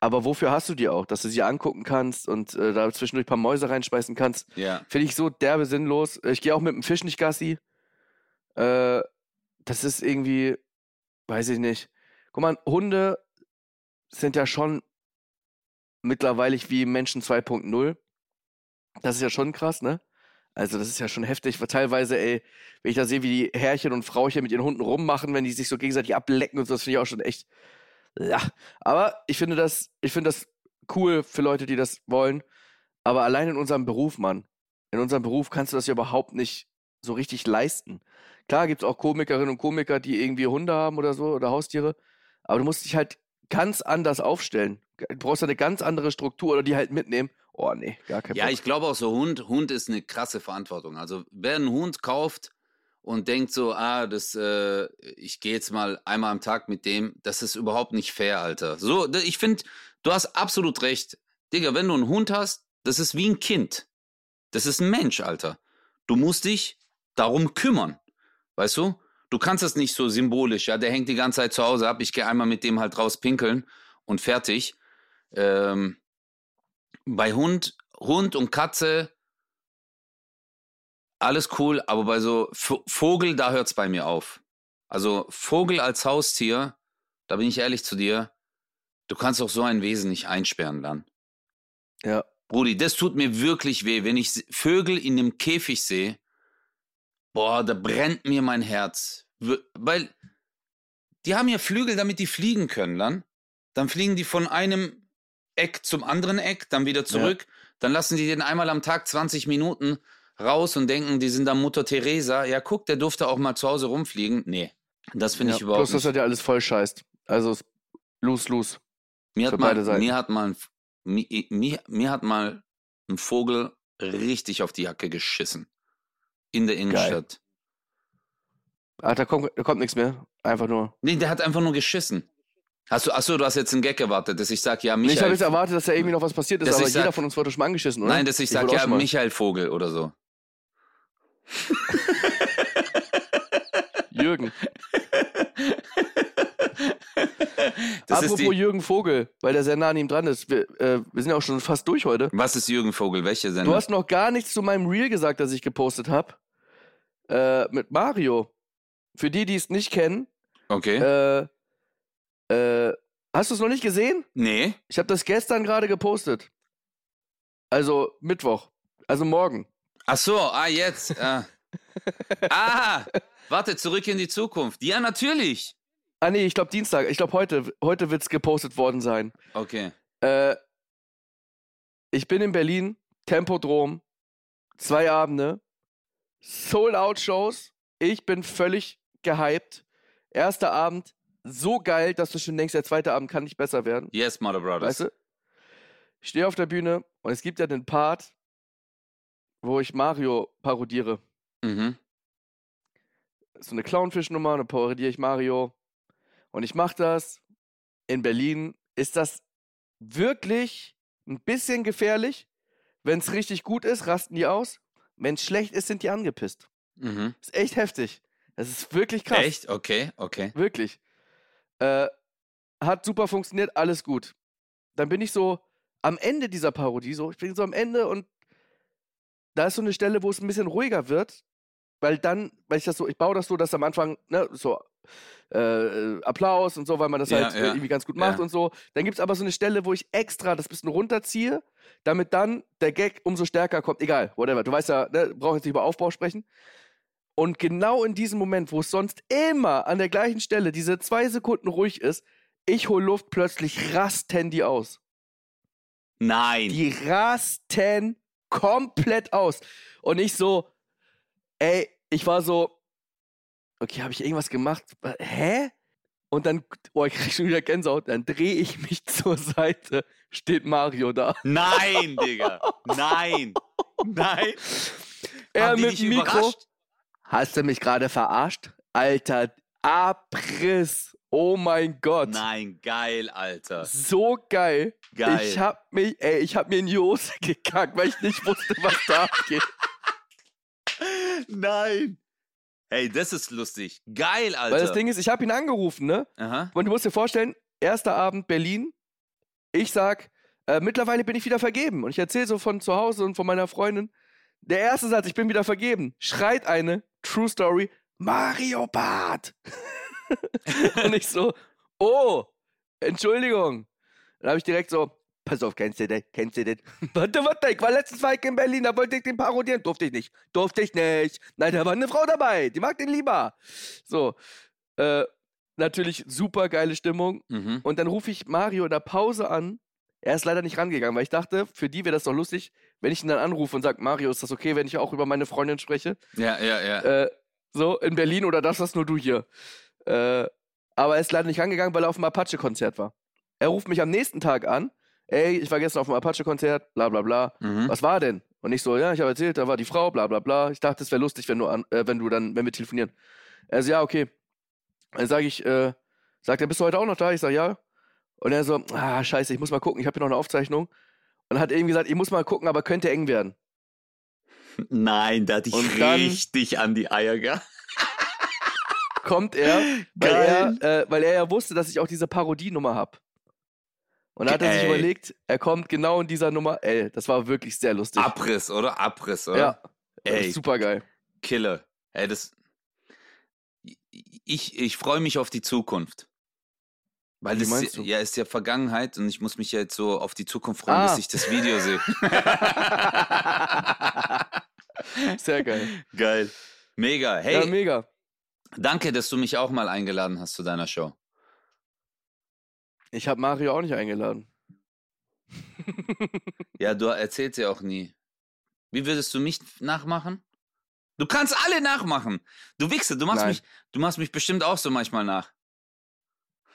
Aber wofür hast du die auch? Dass du sie angucken kannst und äh, da zwischendurch ein paar Mäuse reinschmeißen kannst? Ja. Finde ich so derbe sinnlos. Ich gehe auch mit dem Fisch nicht Gassi. Äh, das ist irgendwie, weiß ich nicht. Guck mal, Hunde sind ja schon mittlerweile wie Menschen 2.0. Das ist ja schon krass, ne? Also, das ist ja schon heftig, teilweise, ey, wenn ich da sehe, wie die Herrchen und Frauchen mit ihren Hunden rummachen, wenn die sich so gegenseitig ablecken und so, das finde ich auch schon echt. Ja. Aber ich finde das, ich finde das cool für Leute, die das wollen. Aber allein in unserem Beruf, Mann, in unserem Beruf kannst du das ja überhaupt nicht so richtig leisten. Klar gibt es auch Komikerinnen und Komiker, die irgendwie Hunde haben oder so oder Haustiere, aber du musst dich halt ganz anders aufstellen. Du brauchst eine ganz andere Struktur oder die halt mitnehmen. Oh nee, gar kein Ja, Bock. ich glaube auch so Hund, Hund ist eine krasse Verantwortung. Also wer einen Hund kauft und denkt so, ah, das, äh, ich gehe jetzt mal einmal am Tag mit dem, das ist überhaupt nicht fair, Alter. So, ich finde, du hast absolut recht. Digga, wenn du einen Hund hast, das ist wie ein Kind. Das ist ein Mensch, Alter. Du musst dich darum kümmern. Weißt du? Du kannst das nicht so symbolisch, ja, der hängt die ganze Zeit zu Hause ab, ich gehe einmal mit dem halt raus pinkeln und fertig. Ähm, bei Hund, Hund und Katze, alles cool, aber bei so V Vogel, da hört's bei mir auf. Also Vogel als Haustier, da bin ich ehrlich zu dir, du kannst auch so ein Wesen nicht einsperren dann. Ja. Brudi, das tut mir wirklich weh, wenn ich Vögel in einem Käfig sehe. Boah, da brennt mir mein Herz. Weil die haben ja Flügel, damit die fliegen können dann. Dann fliegen die von einem Eck zum anderen Eck, dann wieder zurück. Dann lassen die den einmal am Tag 20 Minuten raus und denken, die sind da Mutter Teresa. Ja, guck, der durfte auch mal zu Hause rumfliegen. Nee, das finde ja. ich überhaupt Plus, dass nicht. er dir alles voll scheißt. Also, lose, lose. Mir hat, mal, mir, hat mal, mir, mir, mir hat mal ein Vogel richtig auf die Jacke geschissen. In der Innenstadt. Ah, da kommt, da kommt nichts mehr. Einfach nur. Nee, der hat einfach nur geschissen. Hast du, achso, du hast jetzt einen Gag erwartet, dass ich sag, ja, Nee, ich habe Michael. jetzt erwartet, dass da irgendwie noch was passiert ist, aber ich jeder sag- von uns wurde schon mal angeschissen, oder? Nein, dass ich sag, auch ja. Michael Vogel oder so. Jürgen. Das ist Apropos Jürgen Vogel, weil der sehr nah an ihm dran ist. Wir, äh, wir sind ja auch schon fast durch heute. was ist Jürgen Vogel? Welche Sendung? Du hast noch gar nichts zu meinem Reel gesagt, das ich gepostet habe. Äh, mit Mario. Für die, die es nicht kennen, okay. äh, äh, hast du es noch nicht gesehen? nee. Ich habe das gestern gerade gepostet. Also Mittwoch. Also morgen. Ach so, ah, jetzt. Ah, ah warte, zurück in die Zukunft. Ja, natürlich. Ah nee, ich glaube Dienstag. Ich glaube heute, heute wird es gepostet worden sein. Okay. Äh, ich bin in Berlin, Tempodrom, zwei Abende, Sold-Out-Shows. Ich bin völlig gehypt. Erster Abend, so geil, dass du schon denkst, der zweite Abend kann nicht besser werden. Yes, Mother Brothers. Weißt du? Ich stehe auf der Bühne und es gibt ja den Part, wo ich Mario parodiere. Mhm. so eine Clownfisch-Nummer, dann parodiere ich Mario. Und ich mache das. In Berlin ist das wirklich ein bisschen gefährlich. Wenn es richtig gut ist, rasten die aus. Wenn es schlecht ist, sind die angepisst. Mhm. Ist echt heftig. Das ist wirklich krass. Echt? Okay, okay. Wirklich. Äh, hat super funktioniert, alles gut. Dann bin ich so am Ende dieser Parodie, so, ich bin so am Ende und da ist so eine Stelle, wo es ein bisschen ruhiger wird, weil dann, weil ich das so, ich baue das so, dass am Anfang, ne, so äh, Applaus und so, weil man das Ja, halt äh, ja, irgendwie ganz gut macht ja. und so. Dann gibt es aber so eine Stelle, wo ich extra das bisschen runterziehe, damit dann der Gag umso stärker kommt. Egal, whatever. Du weißt ja, ne, brauche jetzt nicht über Aufbau sprechen. Und genau in diesem Moment, wo es sonst immer an der gleichen Stelle diese zwei Sekunden ruhig ist, ich hol Luft, plötzlich rasten die aus. Nein. Die rasten komplett aus. Und ich so, ey, ich war so, okay, habe ich irgendwas gemacht? Hä? Und dann, oh, ich krieg schon wieder Gänsehaut. Dann drehe ich mich zur Seite, steht Mario da. Nein, Digga. Nein. Nein. Er Haben mit Mikro. überrascht? Hast du mich gerade verarscht? Alter, Abriss. Oh mein Gott. Nein, geil, Alter. So geil. Geil. Ich hab mich, ey, ich hab mir in die Hose gekackt, weil ich nicht wusste, was da abgeht. Nein. Hey, das ist lustig. Geil, Alter. Weil das Ding ist, ich habe ihn angerufen, ne? Aha. Und du musst dir vorstellen, erster Abend Berlin. Ich sag, äh, mittlerweile bin ich wieder vergeben. Und ich erzähle so von zu Hause und von meiner Freundin. Der erste Satz, ich bin wieder vergeben, schreit eine, True Story, Mario Bart. und ich so, oh, Entschuldigung. Dann habe ich direkt so, pass auf, kennst du den? Kennst du den? warte, warte, ich war letztes Mal in Berlin, da wollte ich den parodieren. Durfte ich nicht. Durfte ich nicht. Nein, da war eine Frau dabei, die mag den lieber. So, äh, natürlich super geile Stimmung. Mhm. Und dann rufe ich Mario in der Pause an. Er ist leider nicht rangegangen, weil ich dachte, für die wäre das doch lustig, wenn ich ihn dann anrufe und sage, Mario, ist das okay, wenn ich auch über meine Freundin spreche? Ja, ja, ja. Äh, so, in Berlin oder das hast nur du hier. Äh, aber er ist leider nicht rangegangen, weil er auf dem Apache-Konzert war. Er ruft mich am nächsten Tag an. Ey, ich war gestern auf dem Apache-Konzert, bla bla bla. Mhm. Was war denn? Und ich so, ja, ich habe erzählt, da war die Frau, bla bla bla. Ich dachte, es wäre lustig, wenn du, an, äh, wenn du dann, wenn wir telefonieren. Er so, ja, okay. Dann sage ich, äh, sagt er, bist du heute auch noch da? Ich sage, ja. Und er so, ah, scheiße, ich muss mal gucken, ich habe hier noch eine Aufzeichnung. Und hat eben gesagt, ich muss mal gucken, aber könnte eng werden. Nein, da hatte ich Und dann- richtig an die Eier gehabt. Kommt er, weil Geil. er, äh, weil er ja wusste, dass ich auch diese Parodienummer habe. Und da hat er sich Ey. überlegt, er kommt genau in dieser Nummer. Ey, das war wirklich sehr lustig. Abriss, oder? Abriss, oder? Ja, Ey, super geil. Killer. Ey, das. Ich, ich freue mich auf die Zukunft. Weil Wie das ja ist ja Vergangenheit und ich muss mich ja jetzt so auf die Zukunft freuen, Ah. bis ich das Video sehe. Sehr geil. Geil. Mega. Hey, Ja, mega. danke, dass du mich auch mal eingeladen hast zu deiner Show. Ich habe Mario auch nicht eingeladen. Ja, du erzählst ja auch nie. Wie würdest du mich nachmachen? Du kannst alle nachmachen. Du Wichser, du machst Nein. mich, du machst mich bestimmt auch so manchmal nach.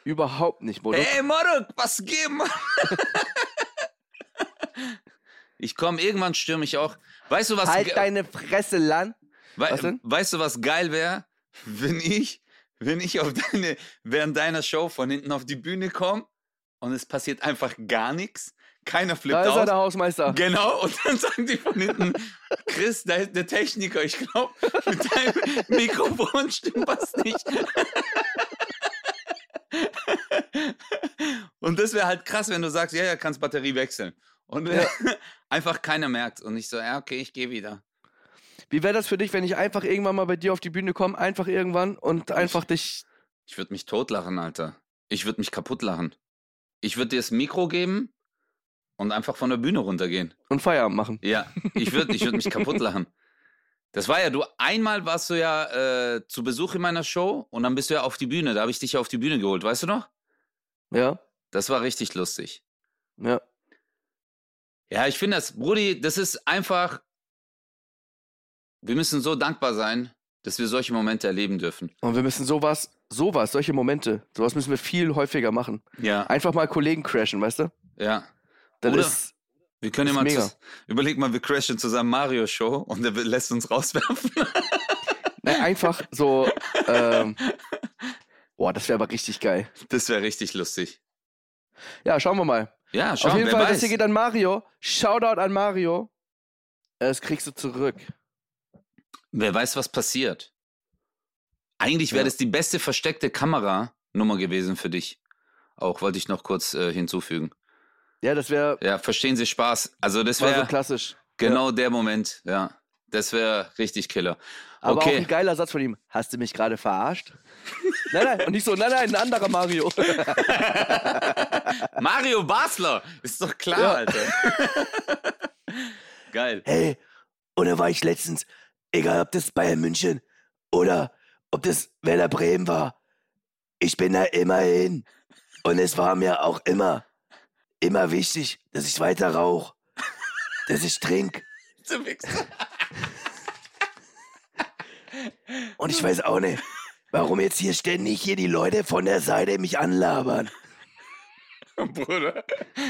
Überhaupt nicht, Modo. Hey Maruk, was geht, Mann? ich komme, irgendwann stürme ich auch. Weißt du, was, halt deine Fresse, Lan. wei- was denn? weißt du, was geil wäre, wenn ich, wenn ich auf deine, während deiner Show von hinten auf die Bühne komme und es passiert einfach gar nichts. Keiner flippt Da ist er, aus. der Hausmeister. Genau, und dann sagen die von hinten, Chris, da ist der Techniker, ich glaube, mit deinem Mikrofon stimmt was nicht. Und das wäre halt krass, wenn du sagst, ja, ja, kannst Batterie wechseln. Und Ja. einfach keiner merkt. Und ich so, ja, okay, ich gehe wieder. Wie wäre das für dich, wenn ich einfach irgendwann mal bei dir auf die Bühne komme, einfach irgendwann und einfach dich. Ich würde mich totlachen, Alter. Ich würde mich kaputt lachen. Ich würde dir das Mikro geben und einfach von der Bühne runtergehen. und Feierabend machen. Ja, ich würde ich würd mich kaputt lachen. Das war ja, du, einmal warst du ja äh, zu Besuch in meiner Show und dann bist du ja auf die Bühne. Da habe ich dich ja auf die Bühne geholt, weißt du noch? Ja, Das war richtig lustig. ja. Ja, ich finde das, Brudi, das ist einfach, wir müssen so dankbar sein, dass wir solche Momente erleben dürfen. Und wir müssen sowas, sowas, solche Momente, sowas müssen wir viel häufiger machen. Ja, Einfach mal Kollegen crashen, weißt du? ja. Das Oder- ist. Wir können ja mal, mega. zus- überleg mal, wir crashen zusammen Mario-Show und der lässt uns rauswerfen. Nein, einfach so. ähm, boah, das wäre aber richtig geil. Das wäre richtig lustig. Ja, schauen wir mal. Ja, schau, Auf jeden Fall, weiß. das hier geht an Mario. Shoutout an Mario. Das kriegst du zurück. Wer weiß, was passiert. Eigentlich wäre Ja. das die beste versteckte Kameranummer gewesen für dich. Auch wollte ich noch kurz äh, hinzufügen. Ja, das wäre Ja, verstehen Sie Spaß. Also das war so wäre klassisch. genau der Moment, ja. Das wäre richtig Killer. Aber auch okay. ein geiler Satz von ihm. Hast du mich gerade verarscht? nein, nein, und nicht so, nein, nein, ein anderer Mario. Mario Basler, ist doch klar, Ja. Alter. Geil. Hey, da war ich letztens, egal ob das Bayern München oder ob das Werder Bremen war, ich bin da immer hin. Und es war mir auch immer, immer wichtig, dass ich weiter rauche, dass ich trinke. Und ich weiß auch nicht, warum jetzt hier ständig hier die Leute von der Seite mich anlabern. Bruder.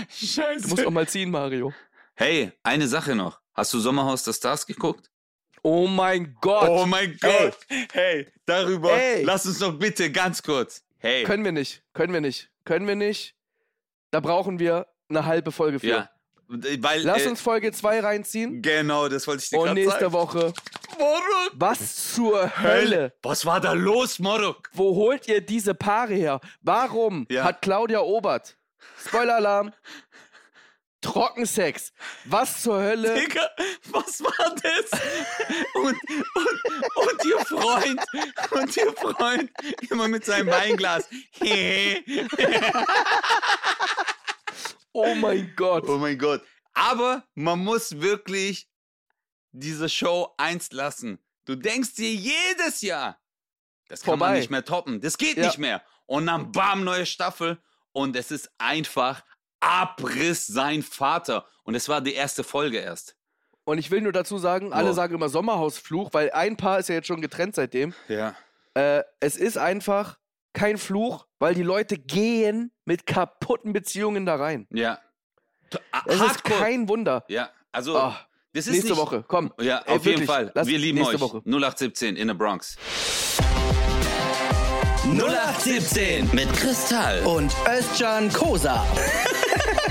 Scheiße. Du musst auch mal ziehen, Mario. Hey, eine Sache noch. Hast du Sommerhaus der Stars geguckt? Oh mein Gott. Oh mein Gott. Hey, darüber. Ey. Lass uns doch bitte ganz kurz. Hey. Können wir nicht, können wir nicht, können wir nicht. Da brauchen wir eine halbe Folge für. ja. Weil, Lass äh, uns Folge 2 reinziehen. Genau, das wollte ich dir Und gerade nächste sagen. Woche. Moruk. Was zur Hölle? Was war da los, Moruk? Wo holt ihr diese Paare her? Warum Ja. hat Claudia Obert, Spoiler-Alarm, Trockensex? Was zur Hölle? Digga, was war das? Und, und, und ihr Freund, und ihr Freund, immer mit seinem Weinglas. Oh mein Gott. oh mein Gott. Aber man muss wirklich diese Show eins lassen. Du denkst dir jedes Jahr, das kann man Vorbei. nicht mehr toppen. Das geht Ja. nicht mehr. Und dann bam, neue Staffel. Und es ist einfach Abriss sein Vater. Und es war die erste Folge erst. Und ich will nur dazu sagen, alle Wow. sagen immer Sommerhausfluch, weil ein Paar ist ja jetzt schon getrennt seitdem. Ja. Äh, es ist einfach kein Fluch, weil die Leute gehen mit kaputten Beziehungen da rein. Ja. Es ist kein Wunder. Ja, also Ah, das ist nächste nicht, Woche, komm. Ja, Ey, auf jeden wirklich, Fall. lass Wir lieben nächste euch. Woche. 0817 in der Bronx. 0817 Mit Kristall. und Özcan Kosa.